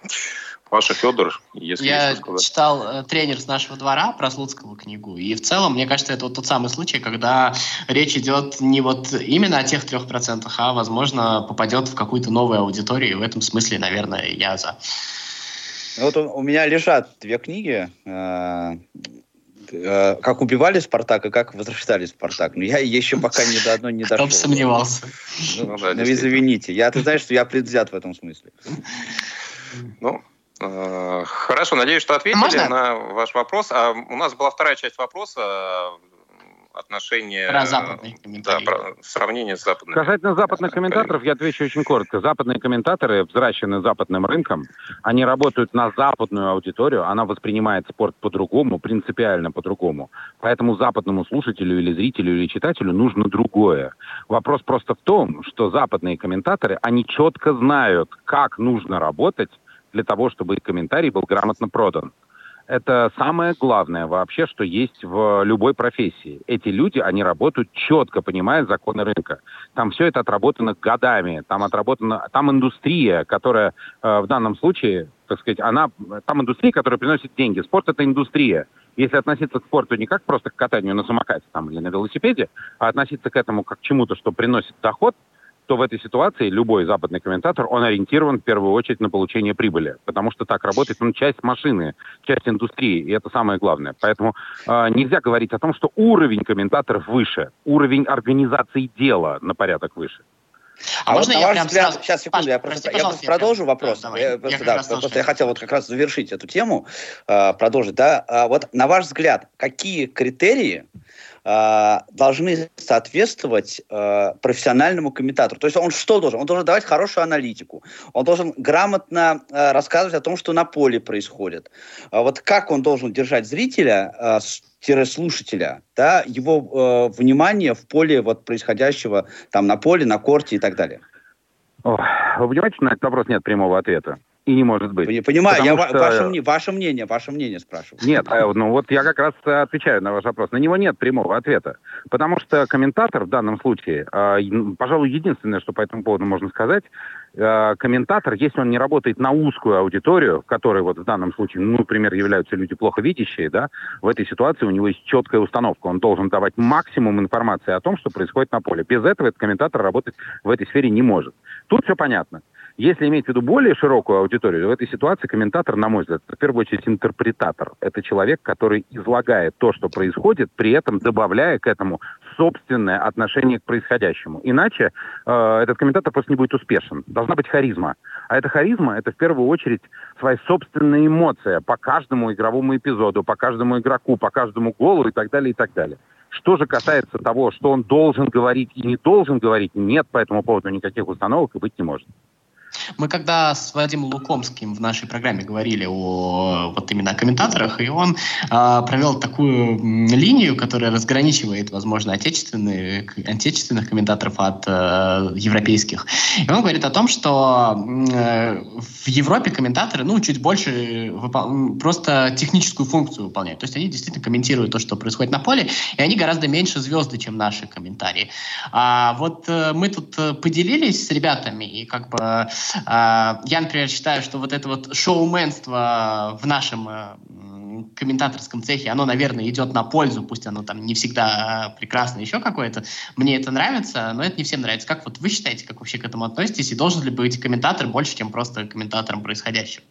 Паша Федор, если Я читал э, тренер с нашего двора про Слуцкого книгу, и в целом, мне кажется, это вот тот самый случай, когда речь идет не вот именно о тех трех процентах, а, возможно, попадет в какую-то новую аудиторию, и в этом смысле, наверное, я за. Вот у, у меня лежат две книги. Э, э, как убивали Спартак и как возрождали Спартак. Но я еще пока ни до одной не дошел. Кто бы сомневался. Ну, ну, да, ну, извините. Я, ты знаешь, что я предвзят в этом смысле. Ну, э, Хорошо, надеюсь, что ответили Можно? на ваш вопрос. А у нас была вторая часть вопроса отношение... Про западные комментарии. Да, про сравнение с западными. Касательно западных комментаторов, я отвечу очень коротко. Западные комментаторы, взращены западным рынком, они работают на западную аудиторию, она воспринимает спорт по-другому, принципиально по-другому. Поэтому западному слушателю или зрителю или читателю нужно другое. Вопрос просто в том, что западные комментаторы, они четко знают, как нужно работать для того, чтобы их комментарий был грамотно продан это самое главное вообще, что есть в любой профессии. Эти люди, они работают четко, понимая законы рынка. Там все это отработано годами, там отработана, там индустрия, которая э, в данном случае, так сказать, она, там индустрия, которая приносит деньги. Спорт это индустрия. Если относиться к спорту не как просто к катанию на самокате там, или на велосипеде, а относиться к этому как к чему-то, что приносит доход, то в этой ситуации любой западный комментатор, он ориентирован в первую очередь на получение прибыли, потому что так работает он часть машины, часть индустрии, и это самое главное. Поэтому э, нельзя говорить о том, что уровень комментаторов выше, уровень организации дела на порядок выше. А, а можно вот, я прям взгляд, сразу... Сейчас, секунду, Паш, я, просто, прости, я просто продолжу я вопрос. Да, я, просто, я, да, просто я хотел вот как раз завершить эту тему, э, продолжить. Да? А, вот на ваш взгляд, какие критерии э, должны соответствовать э, профессиональному комментатору. То есть он что должен? Он должен давать хорошую аналитику. Он должен грамотно э, рассказывать о том, что на поле происходит. А вот как он должен держать зрителя, э, слушателя, да, его э, внимание в поле вот происходящего там на поле, на корте и так далее? О, вы понимаете, на этот вопрос нет прямого ответа и не может быть. Я понимаю, я что... ваше, ваше мнение, ваше мнение спрашиваю. Нет, э, ну вот я как раз отвечаю на ваш вопрос. На него нет прямого ответа. Потому что комментатор в данном случае, э, пожалуй, единственное, что по этому поводу можно сказать, э, комментатор, если он не работает на узкую аудиторию, в которой вот в данном случае, ну, например, являются люди плохо видящие, да, в этой ситуации у него есть четкая установка. Он должен давать максимум информации о том, что происходит на поле. Без этого этот комментатор работать в этой сфере не может. Тут все понятно. Если иметь в виду более широкую аудиторию, в этой ситуации комментатор, на мой взгляд, в первую очередь интерпретатор. Это человек, который излагает то, что происходит, при этом добавляя к этому собственное отношение к происходящему. Иначе э, этот комментатор просто не будет успешен. Должна быть харизма. А эта харизма – это в первую очередь своя собственная эмоция по каждому игровому эпизоду, по каждому игроку, по каждому голу и так далее, и так далее. Что же касается того, что он должен говорить и не должен говорить, нет по этому поводу никаких установок и быть не может. Мы когда с Вадимом Лукомским в нашей программе говорили о вот именно о комментаторах, и он э, провел такую линию, которая разграничивает, возможно, отечественных комментаторов от э, европейских. И он говорит о том, что э, в Европе комментаторы, ну, чуть больше просто техническую функцию выполняют. То есть они действительно комментируют то, что происходит на поле, и они гораздо меньше звезды, чем наши комментарии. А вот э, мы тут э, поделились с ребятами, и как бы я, например, считаю, что вот это вот шоуменство в нашем э, комментаторском цехе, оно, наверное, идет на пользу, пусть оно там не всегда прекрасно, еще какое-то. Мне это нравится, но это не всем нравится. Как вот вы считаете, как вообще к этому относитесь, и должен ли быть комментатор больше, чем просто комментатором происходящего?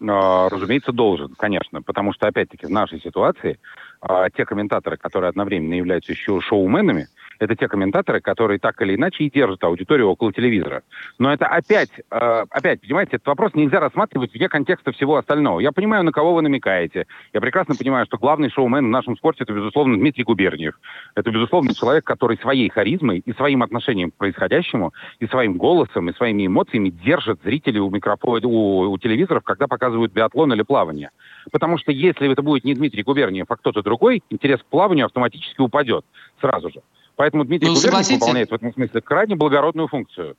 А, разумеется, должен, конечно, потому что, опять-таки, в нашей ситуации а, те комментаторы, которые одновременно являются еще шоуменами, это те комментаторы, которые так или иначе и держат аудиторию около телевизора. Но это опять, э, опять, понимаете, этот вопрос нельзя рассматривать вне контекста всего остального. Я понимаю, на кого вы намекаете. Я прекрасно понимаю, что главный шоумен в нашем спорте это, безусловно, Дмитрий Губерниев. Это, безусловно, человек, который своей харизмой и своим отношением к происходящему, и своим голосом, и своими эмоциями держит зрителей у, микрофона, у, у телевизоров, когда показывают биатлон или плавание. Потому что если это будет не Дмитрий Губерниев, а кто-то другой, интерес к плаванию автоматически упадет сразу же. Поэтому Дмитрий ну, Губерниев выполняет в этом смысле крайне благородную функцию.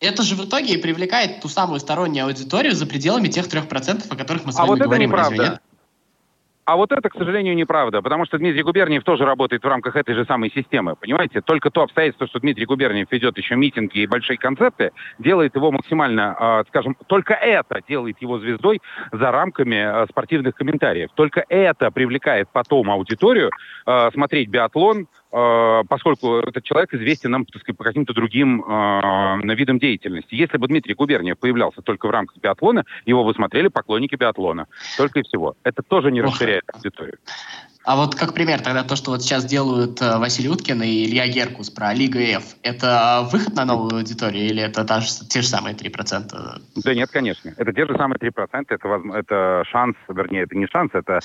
Это же в итоге и привлекает ту самую стороннюю аудиторию за пределами тех трех процентов, о которых мы с а вами вот говорим. Это неправда. Разве А вот это, к сожалению, неправда, потому что Дмитрий Губерниев тоже работает в рамках этой же самой системы, понимаете? Только то обстоятельство, что Дмитрий Губерниев ведет еще митинги и большие концерты, делает его максимально, э, скажем, только это делает его звездой за рамками э, спортивных комментариев. Только это привлекает потом аудиторию э, смотреть биатлон, поскольку этот человек известен нам так сказать, по каким-то другим э, видам деятельности. Если бы Дмитрий Губерниев появлялся только в рамках биатлона, его бы смотрели поклонники биатлона. Только и всего. Это тоже не расширяет аудиторию. А вот как пример тогда то, что вот сейчас делают э, Василий Уткин и Илья Геркус про Лига F, это выход на новую аудиторию или это та же, те же самые 3%? Да нет, конечно. Это те же самые 3%. Это, это шанс, вернее, это не шанс, это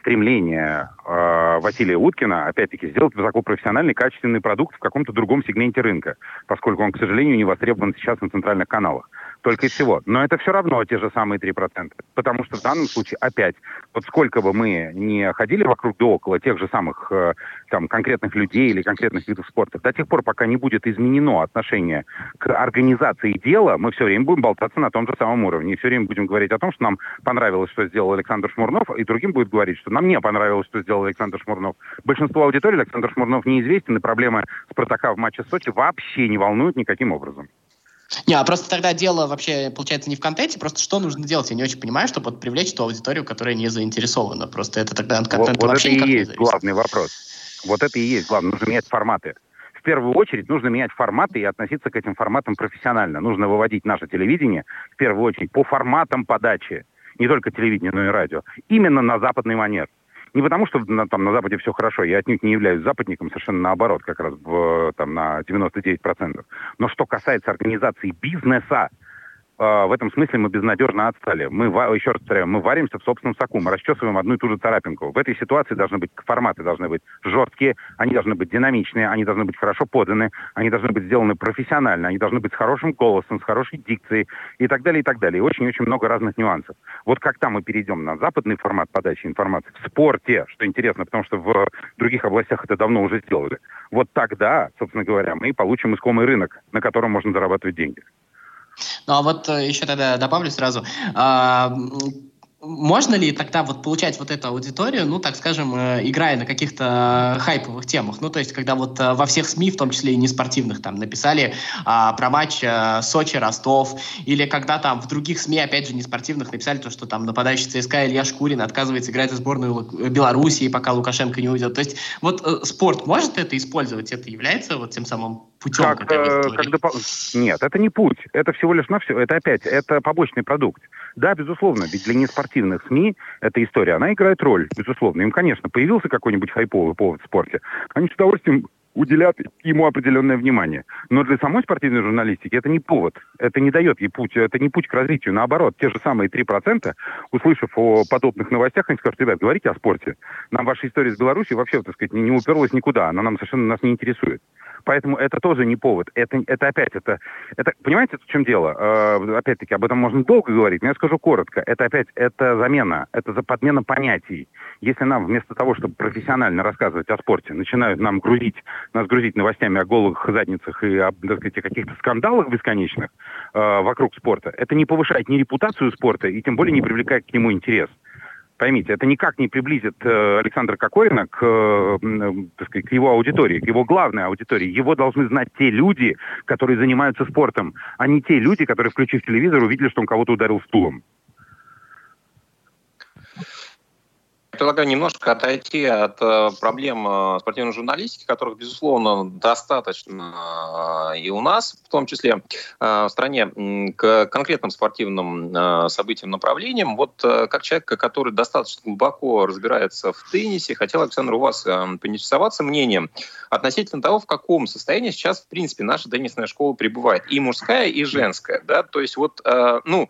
стремление э, Василия Уткина, опять-таки, сделать высокопрофессиональный, качественный продукт в каком-то другом сегменте рынка, поскольку он, к сожалению, не востребован сейчас на центральных каналах только и всего. Но это все равно те же самые 3%. Потому что в данном случае, опять, вот сколько бы мы не ходили вокруг да около тех же самых э, там, конкретных людей или конкретных видов спорта, до тех пор, пока не будет изменено отношение к организации дела, мы все время будем болтаться на том же самом уровне. И все время будем говорить о том, что нам понравилось, что сделал Александр Шмурнов, и другим будет говорить, что нам не понравилось, что сделал Александр Шмурнов. Большинство аудитории Александр Шмурнов неизвестен, и проблемы Спартака в матче Сочи вообще не волнуют никаким образом. Не, а просто тогда дело вообще получается не в контенте, просто что нужно делать, я не очень понимаю, чтобы вот привлечь ту аудиторию, которая не заинтересована. Просто это тогда от контента вот, вообще Вот это и есть главный вопрос. Вот это и есть главное. Нужно менять форматы. В первую очередь нужно менять форматы и относиться к этим форматам профессионально. Нужно выводить наше телевидение, в первую очередь, по форматам подачи. Не только телевидение, но и радио. Именно на западный манер. Не потому, что на, там на Западе все хорошо, я отнюдь не являюсь западником, совершенно наоборот, как раз в, там, на 99%. Но что касается организации бизнеса, в этом смысле мы безнадежно отстали. Мы, еще раз повторяю, мы варимся в собственном соку, мы расчесываем одну и ту же царапинку. В этой ситуации должны быть форматы, должны быть жесткие, они должны быть динамичные, они должны быть хорошо поданы, они должны быть сделаны профессионально, они должны быть с хорошим голосом, с хорошей дикцией и так далее, и так далее. И очень-очень много разных нюансов. Вот когда мы перейдем на западный формат подачи информации в спорте, что интересно, потому что в других областях это давно уже сделали, вот тогда, собственно говоря, мы получим искомый рынок, на котором можно зарабатывать деньги. Ну а вот э, еще тогда добавлю сразу. А, можно ли тогда вот получать вот эту аудиторию, ну, так скажем, э, играя на каких-то хайповых темах? Ну, то есть, когда вот э, во всех СМИ, в том числе и не спортивных, там, написали а, про матч а, Сочи-Ростов, или когда там в других СМИ, опять же, не спортивных, написали то, что там нападающий ЦСКА Илья Шкурин отказывается играть за сборную Белоруссии, пока Лукашенко не уйдет. То есть, вот спорт может это использовать? Это является вот тем самым путем как, э, как допол... Нет, это не путь. Это всего лишь на все. Это опять, это побочный продукт. Да, безусловно, ведь для неспортивных СМИ эта история, она играет роль, безусловно. Им, конечно, появился какой-нибудь хайповый повод в спорте. Они с удовольствием уделят ему определенное внимание. Но для самой спортивной журналистики это не повод. Это не дает ей путь, это не путь к развитию. Наоборот, те же самые 3%, услышав о подобных новостях, они скажут, ребят, говорите о спорте. Нам ваша история с Беларусью вообще, так сказать, не, не уперлась никуда. Она нам совершенно нас не интересует. Поэтому это тоже не повод. Это, это опять, это, это, понимаете, в чем дело? Э, опять-таки, об этом можно долго говорить, но я скажу коротко. Это опять, это замена, это за подмена понятий. Если нам вместо того, чтобы профессионально рассказывать о спорте, начинают нам грузить, нас грузить новостями о голых задницах и об, так сказать, каких-то скандалах бесконечных э, вокруг спорта, это не повышает ни репутацию спорта и тем более не привлекает к нему интерес. Поймите, это никак не приблизит э, Александра Кокорина к, э, так сказать, к его аудитории, к его главной аудитории. Его должны знать те люди, которые занимаются спортом, а не те люди, которые, включив телевизор, увидели, что он кого-то ударил стулом. Предлагаю немножко отойти от э, проблем э, спортивной журналистики, которых, безусловно, достаточно э, и у нас, в том числе в стране, к конкретным спортивным событиям, направлениям. Вот как человек, который достаточно глубоко разбирается в теннисе, хотел, Александр, у вас поинтересоваться мнением относительно того, в каком состоянии сейчас, в принципе, наша теннисная школа пребывает. И мужская, и женская. Да? То есть вот, ну,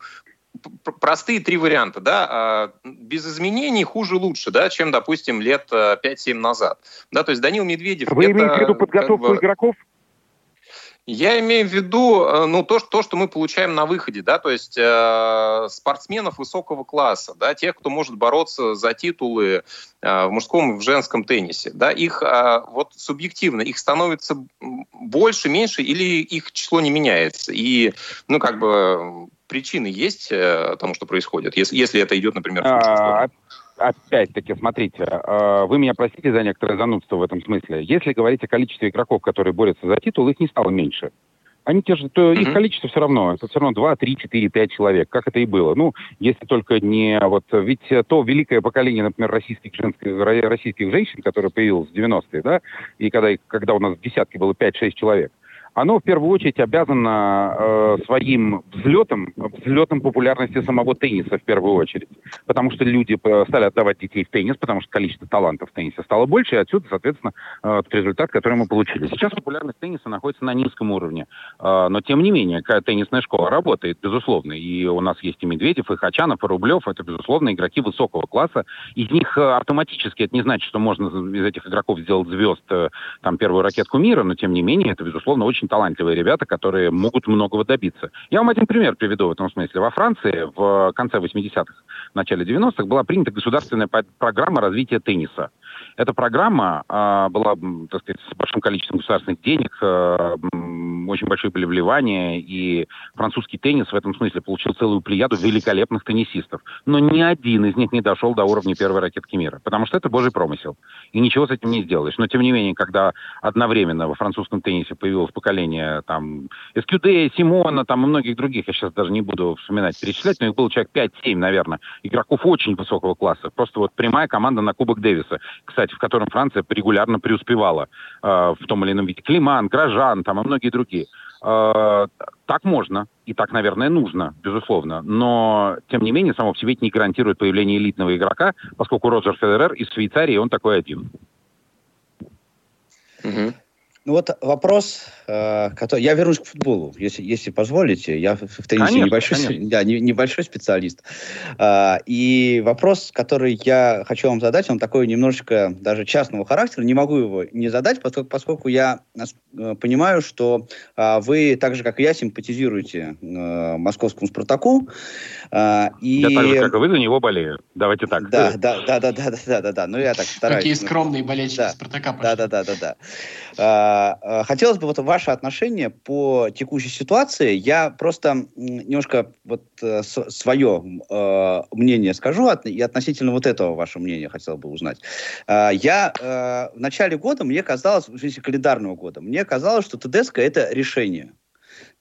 простые три варианта, да, а, без изменений хуже лучше, да, чем, допустим, лет 5-7 э, назад. Да, то есть Данил Медведев... Вы это, имеете в виду подготовку как бы, игроков? Я имею в виду э, ну, то, что, то, что мы получаем на выходе, да, то есть э, спортсменов высокого класса, да, тех, кто может бороться за титулы э, в мужском и в женском теннисе, да, их э, вот субъективно, их становится больше, меньше или их число не меняется. И, ну, как бы причины есть э, тому, что происходит, если, если это идет, например, в а, Опять-таки, смотрите, э, вы меня простите за некоторое занудство в этом смысле. Если говорить о количестве игроков, которые борются за титул, их не стало меньше. Они те же, то mm-hmm. их количество все равно, это все равно 2, 3, 4, 5 человек, как это и было. Ну, если только не вот, ведь то великое поколение, например, российских, женских, российских женщин, которое появилось в 90-е, да, и когда, когда у нас в десятке было 5-6 человек, оно в первую очередь обязано э, своим взлетом, взлетом популярности самого тенниса в первую очередь. Потому что люди э, стали отдавать детей в теннис, потому что количество талантов в теннисе стало больше, и отсюда, соответственно, э, результат, который мы получили. Сейчас популярность тенниса находится на низком уровне. Э, но, тем не менее, теннисная школа работает, безусловно. И у нас есть и Медведев, и Хачанов, и Рублев. Это, безусловно, игроки высокого класса. Из них э, автоматически, это не значит, что можно из этих игроков сделать звезд, э, там, первую ракетку мира, но, тем не менее, это, безусловно, очень очень талантливые ребята, которые могут многого добиться. Я вам один пример приведу в этом смысле. Во Франции в конце 80-х, начале 90-х была принята государственная программа развития тенниса. Эта программа э, была, так сказать, с большим количеством государственных денег, э, очень большие были вливания, и французский теннис в этом смысле получил целую плеяду великолепных теннисистов. Но ни один из них не дошел до уровня первой ракетки мира, потому что это божий промысел. И ничего с этим не сделаешь. Но, тем не менее, когда одновременно во французском теннисе появилось поколение там СКЮД, Симона, там и многих других, я сейчас даже не буду вспоминать, перечислять, но их было человек 5-7, наверное, игроков очень высокого класса. Просто вот прямая команда на Кубок Дэвиса. Кстати, в котором Франция регулярно преуспевала э, в том или ином виде. Климан, Грожан там и многие другие. Э, так можно, и так, наверное, нужно, безусловно. Но, тем не менее, само в себе не гарантирует появление элитного игрока, поскольку Роджер Федерер из Швейцарии, он такой один. Угу. Ну вот вопрос, э, который... Я вернусь к футболу, если, если позволите. Я в теннисе конечно, небольшой, конечно. Да, не, небольшой специалист. Э, и вопрос, который я хочу вам задать, он такой немножечко даже частного характера. Не могу его не задать, поскольку, поскольку я э, понимаю, что э, вы, так же, как и я, симпатизируете э, московскому «Спартаку». Э, и... Я так же, как и вы, за него болею. Давайте так. Да, да, да, да, да, да, да, да. Ну, я так стараюсь. Какие скромные болельщики да, «Спартака» пошли. Да, да, да, да, да. А, а, хотелось бы вот ваше отношение по текущей ситуации. Я просто немножко вот э, свое э, мнение скажу и относительно вот этого вашего мнения хотел бы узнать. А, я э, в начале года, мне казалось, в смысле календарного года, мне казалось, что ТДСК это решение.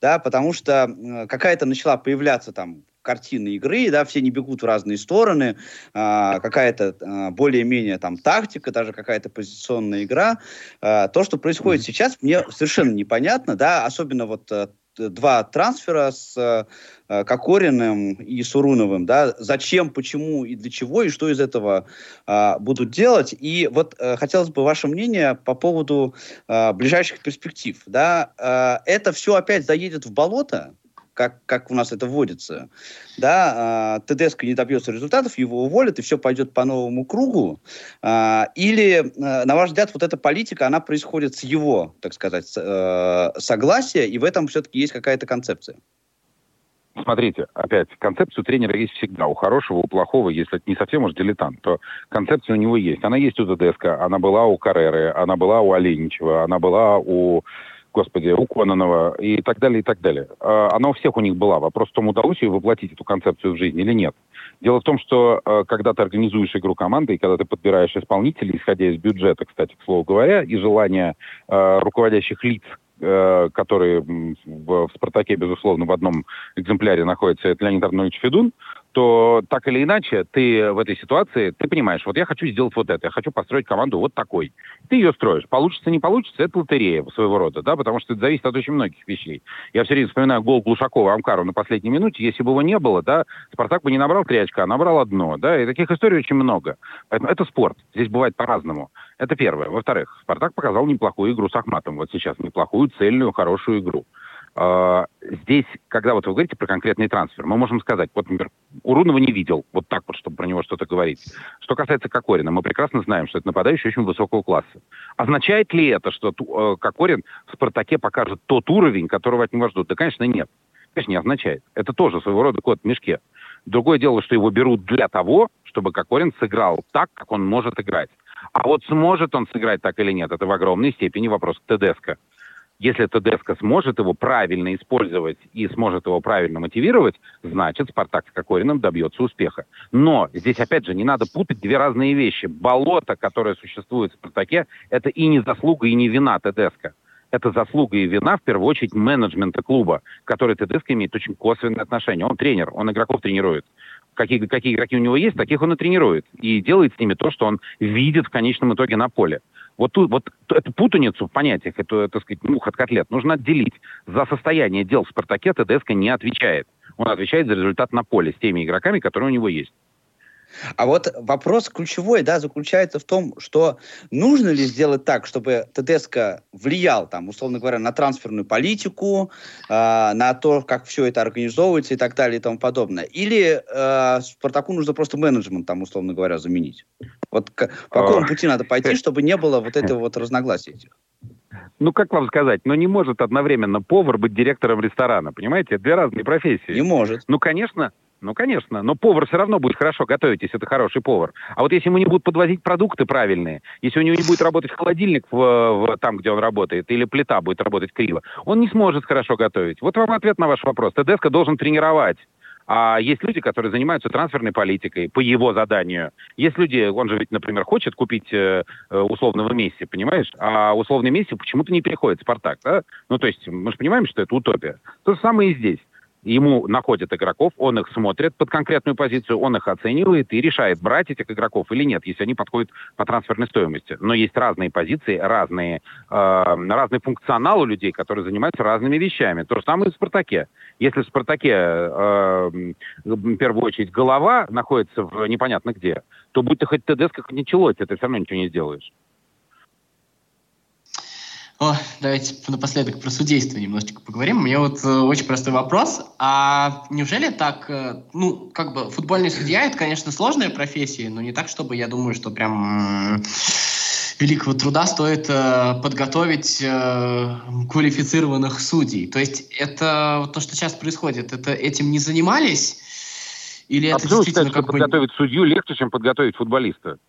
Да, потому что какая-то начала появляться там картины игры, да, все не бегут в разные стороны, а, какая-то а, более-менее там тактика, даже какая-то позиционная игра. А, то, что происходит mm-hmm. сейчас, мне совершенно непонятно, да, особенно вот а, два трансфера с э, Кокориным и Суруновым, да, зачем, почему и для чего, и что из этого э, будут делать. И вот э, хотелось бы ваше мнение по поводу э, ближайших перспектив, да, э, это все опять заедет в болото, как, как у нас это вводится, да, э, ТДСК не добьется результатов, его уволят, и все пойдет по новому кругу, э, или, э, на ваш взгляд, вот эта политика, она происходит с его, так сказать, э, согласия, и в этом все-таки есть какая-то концепция? Смотрите, опять, концепция у тренера есть всегда. У хорошего, у плохого, если не совсем уж дилетант, то концепция у него есть. Она есть у ТДСК, она была у Карреры, она была у Оленичева, она была у господи, у Кононова и так далее, и так далее. А, она у всех у них была. Вопрос в том, удалось ее воплотить, эту концепцию в жизнь или нет. Дело в том, что а, когда ты организуешь игру команды, и когда ты подбираешь исполнителей, исходя из бюджета, кстати, к слову говоря, и желания э, руководящих лиц, которые в, в «Спартаке», безусловно, в одном экземпляре находятся, это Леонид Арнольевич Федун, что так или иначе ты в этой ситуации, ты понимаешь, вот я хочу сделать вот это, я хочу построить команду вот такой. Ты ее строишь. Получится, не получится, это лотерея своего рода, да, потому что это зависит от очень многих вещей. Я все время вспоминаю гол Глушакова Амкару на последней минуте. Если бы его не было, да, Спартак бы не набрал три очка, а набрал одно, да, и таких историй очень много. Поэтому это спорт. Здесь бывает по-разному. Это первое. Во-вторых, Спартак показал неплохую игру с Ахматом. Вот сейчас неплохую, цельную, хорошую игру. А, здесь, когда вот вы говорите про конкретный трансфер, мы можем сказать, вот, например, Урунова не видел, вот так вот, чтобы про него что-то говорить. Что касается Кокорина, мы прекрасно знаем, что это нападающий очень высокого класса. Означает ли это, что э, Кокорин в «Спартаке» покажет тот уровень, которого от него ждут? Да, конечно, нет. Конечно, не означает. Это тоже своего рода кот в мешке. Другое дело, что его берут для того, чтобы Кокорин сыграл так, как он может играть. А вот сможет он сыграть так или нет, это в огромной степени вопрос к ТДСК. Если ТДСК сможет его правильно использовать и сможет его правильно мотивировать, значит, Спартак с Кокориным добьется успеха. Но здесь, опять же, не надо путать две разные вещи. Болото, которое существует в Спартаке, это и не заслуга, и не вина ТДСК. Это заслуга и вина, в первую очередь, менеджмента клуба, который ТДСК имеет очень косвенное отношение. Он тренер, он игроков тренирует какие, какие игроки у него есть, таких он и тренирует. И делает с ними то, что он видит в конечном итоге на поле. Вот, тут, вот эту путаницу в понятиях, эту, так сказать, мух от котлет, нужно отделить. За состояние дел в «Спартаке» ТДСК не отвечает. Он отвечает за результат на поле с теми игроками, которые у него есть. А вот вопрос ключевой, да, заключается в том, что нужно ли сделать так, чтобы ТДСК влиял, там, условно говоря, на трансферную политику, э, на то, как все это организовывается и так далее и тому подобное. Или э, Спартаку нужно просто менеджмент, там, условно говоря, заменить. Вот к, по какому пути надо пойти, чтобы не было вот этого вот разногласия этих? Ну, как вам сказать, но не может одновременно повар быть директором ресторана, понимаете? Это две разные профессии. Не может. Ну, конечно, ну, конечно, но повар все равно будет хорошо готовить, если это хороший повар. А вот если ему не будут подвозить продукты правильные, если у него не будет работать холодильник в, в, там, где он работает, или плита будет работать криво, он не сможет хорошо готовить. Вот вам ответ на ваш вопрос. ТДСК должен тренировать. А есть люди, которые занимаются трансферной политикой по его заданию. Есть люди, он же ведь, например, хочет купить э, э условного Месси, понимаешь? А условный Месси почему-то не переходит в «Спартак», да? Ну, то есть мы же понимаем, что это утопия. То же самое и здесь ему находят игроков, он их смотрит под конкретную позицию, он их оценивает и решает, брать этих игроков или нет, если они подходят по трансферной стоимости. Но есть разные позиции, разные, э, разный функционал у людей, которые занимаются разными вещами. То же самое и в «Спартаке». Если в «Спартаке» э, в первую очередь голова находится в непонятно где, то будь ты хоть ТДС, как ни Челоти, ты все равно ничего не сделаешь. О, давайте напоследок про судейство немножечко поговорим. У меня вот э, очень простой вопрос. А неужели так, э, ну, как бы футбольный судья это, конечно, сложная профессия, но не так, чтобы я думаю, что прям э, великого труда стоит э, подготовить э, квалифицированных судей. То есть это то, что сейчас происходит, это этим не занимались? Или а это действительно как бы... подготовить судью легче, чем подготовить футболиста?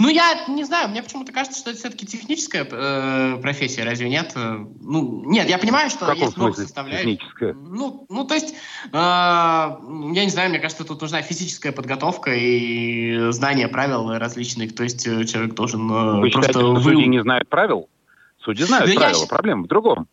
Ну, я не знаю, мне почему-то кажется, что это все-таки техническая э, профессия, разве нет? Ну, нет, я понимаю, что есть много составляющих. Техническая? Ну, ну, то есть, э, я не знаю, мне кажется, тут нужна физическая подготовка и знание правил различных, то есть э, человек должен э, Вы просто... Считаете, что вы... не знают правил? Судьи знают да правила, я... проблема в другом.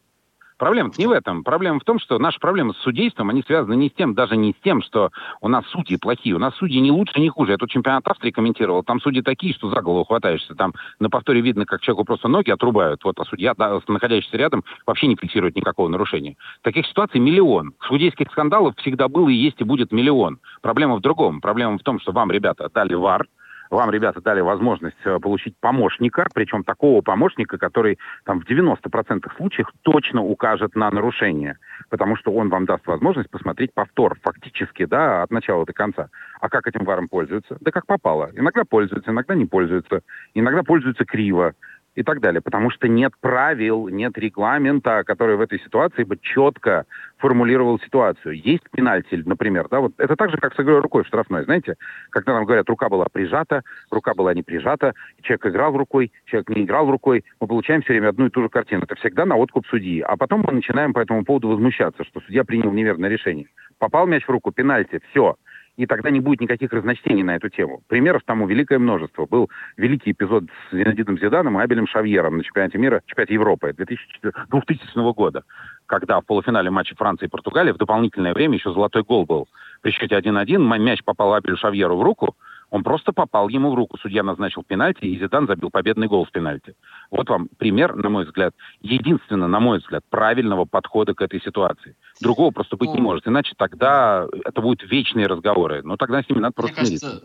Проблема не в этом. Проблема в том, что наши проблемы с судейством, они связаны не с тем, даже не с тем, что у нас судьи плохие. У нас судьи не лучше, не хуже. Я тут чемпионат Австрии комментировал. Там судьи такие, что за голову хватаешься. Там на повторе видно, как человеку просто ноги отрубают. Вот, а судья, да, находящийся рядом, вообще не фиксирует никакого нарушения. Таких ситуаций миллион. Судейских скандалов всегда было и есть и будет миллион. Проблема в другом. Проблема в том, что вам, ребята, дали ВАР, вам, ребята, дали возможность э, получить помощника, причем такого помощника, который там в 90% случаев точно укажет на нарушение, потому что он вам даст возможность посмотреть повтор фактически, да, от начала до конца. А как этим варом пользуются? Да как попало. Иногда пользуются, иногда не пользуются, иногда пользуются криво и так далее. Потому что нет правил, нет регламента, который в этой ситуации бы четко формулировал ситуацию. Есть пенальти, например, да, вот это так же, как с игрой рукой в штрафной, знаете, когда нам говорят, рука была прижата, рука была не прижата, человек играл рукой, человек не играл рукой, мы получаем все время одну и ту же картину. Это всегда на откуп судьи. А потом мы начинаем по этому поводу возмущаться, что судья принял неверное решение. Попал мяч в руку, пенальти, все и тогда не будет никаких разночтений на эту тему. Примеров тому великое множество. Был великий эпизод с Зинедином Зиданом и Абелем Шавьером на чемпионате мира, чемпионате Европы 2000 года, когда в полуфинале матча Франции и Португалии в дополнительное время еще золотой гол был При счете 1-1 мяч попал Абелю Шавьеру в руку, он просто попал ему в руку. Судья назначил пенальти, и Зидан забил победный гол в пенальти. Вот вам пример, на мой взгляд, единственно, на мой взгляд, правильного подхода к этой ситуации. Другого просто быть не может. Иначе тогда это будут вечные разговоры. Но тогда с ними надо просто Мне кажется,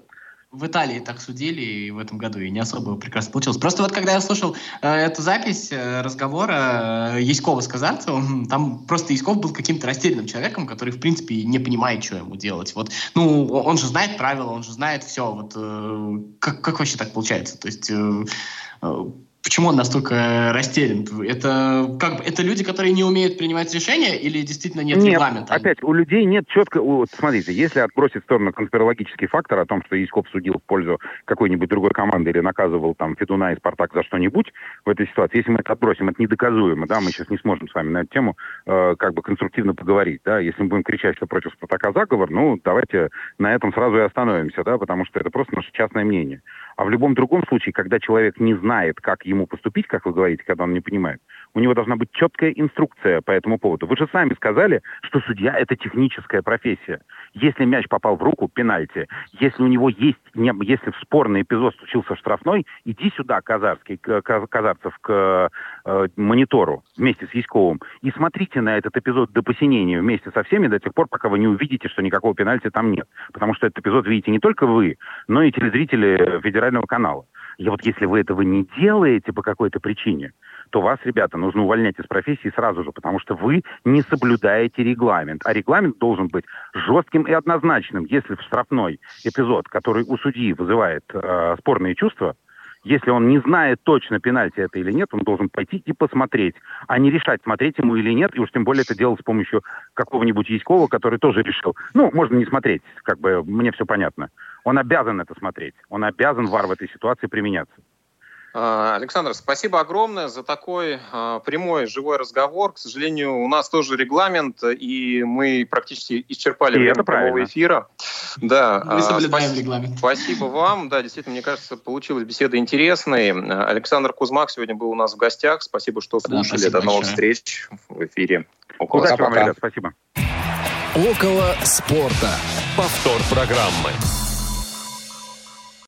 в Италии так судили и в этом году, и не особо прекрасно получилось. Просто вот когда я слушал э, эту запись э, разговора э, Яськова с Казанцевым, <laughs> там просто Яськов был каким-то растерянным человеком, который, в принципе, не понимает, что ему делать. Вот, ну, он же знает правила, он же знает все. Вот, э, как, как вообще так получается? То есть... Э, э Почему он настолько растерян? Это как это люди, которые не умеют принимать решения, или действительно нет, нет регламента? Опять у людей нет четко. Вот, смотрите, если отбросить в сторону конспирологический фактор о том, что Яськов судил в пользу какой-нибудь другой команды или наказывал там Федуна и Спартак за что-нибудь в этой ситуации, если мы это отбросим, это недоказуемо, да, мы сейчас не сможем с вами на эту тему э, как бы конструктивно поговорить, да. Если мы будем кричать, что против Спартака заговор, ну давайте на этом сразу и остановимся, да, потому что это просто наше частное мнение. А в любом другом случае, когда человек не знает, как ему поступить, как вы говорите, когда он не понимает, у него должна быть четкая инструкция по этому поводу. Вы же сами сказали, что судья – это техническая профессия. Если мяч попал в руку, пенальти. Если у него есть, если в спорный эпизод случился штрафной, иди сюда, Казарский, Казарцев, к э, монитору вместе с Яськовым и смотрите на этот эпизод до посинения вместе со всеми до тех пор, пока вы не увидите, что никакого пенальти там нет. Потому что этот эпизод видите не только вы, но и телезрители федерального канала. И вот если вы этого не делаете по какой-то причине, то вас, ребята, нужно увольнять из профессии сразу же, потому что вы не соблюдаете регламент. А регламент должен быть жестким и однозначным. Если в штрафной эпизод, который у судьи вызывает э, спорные чувства, если он не знает точно, пенальти это или нет, он должен пойти и посмотреть, а не решать, смотреть ему или нет, и уж тем более это делать с помощью какого-нибудь Яськова, который тоже решил. Ну, можно не смотреть, как бы мне все понятно. Он обязан это смотреть, он обязан вар в этой ситуации применяться. А, Александр, спасибо огромное за такой а, прямой живой разговор. К сожалению, у нас тоже регламент, и мы практически исчерпали и время прямого эфира. Да, мы а, соблюдаем спасибо, регламент. Спасибо вам. Да, действительно, мне кажется, получилась беседа интересная. Александр Кузмак сегодня был у нас в гостях. Спасибо, что слушали. Да, До новых встреч в эфире. Около Удачи вам, ребят. Спасибо. Около спорта. Повтор программы.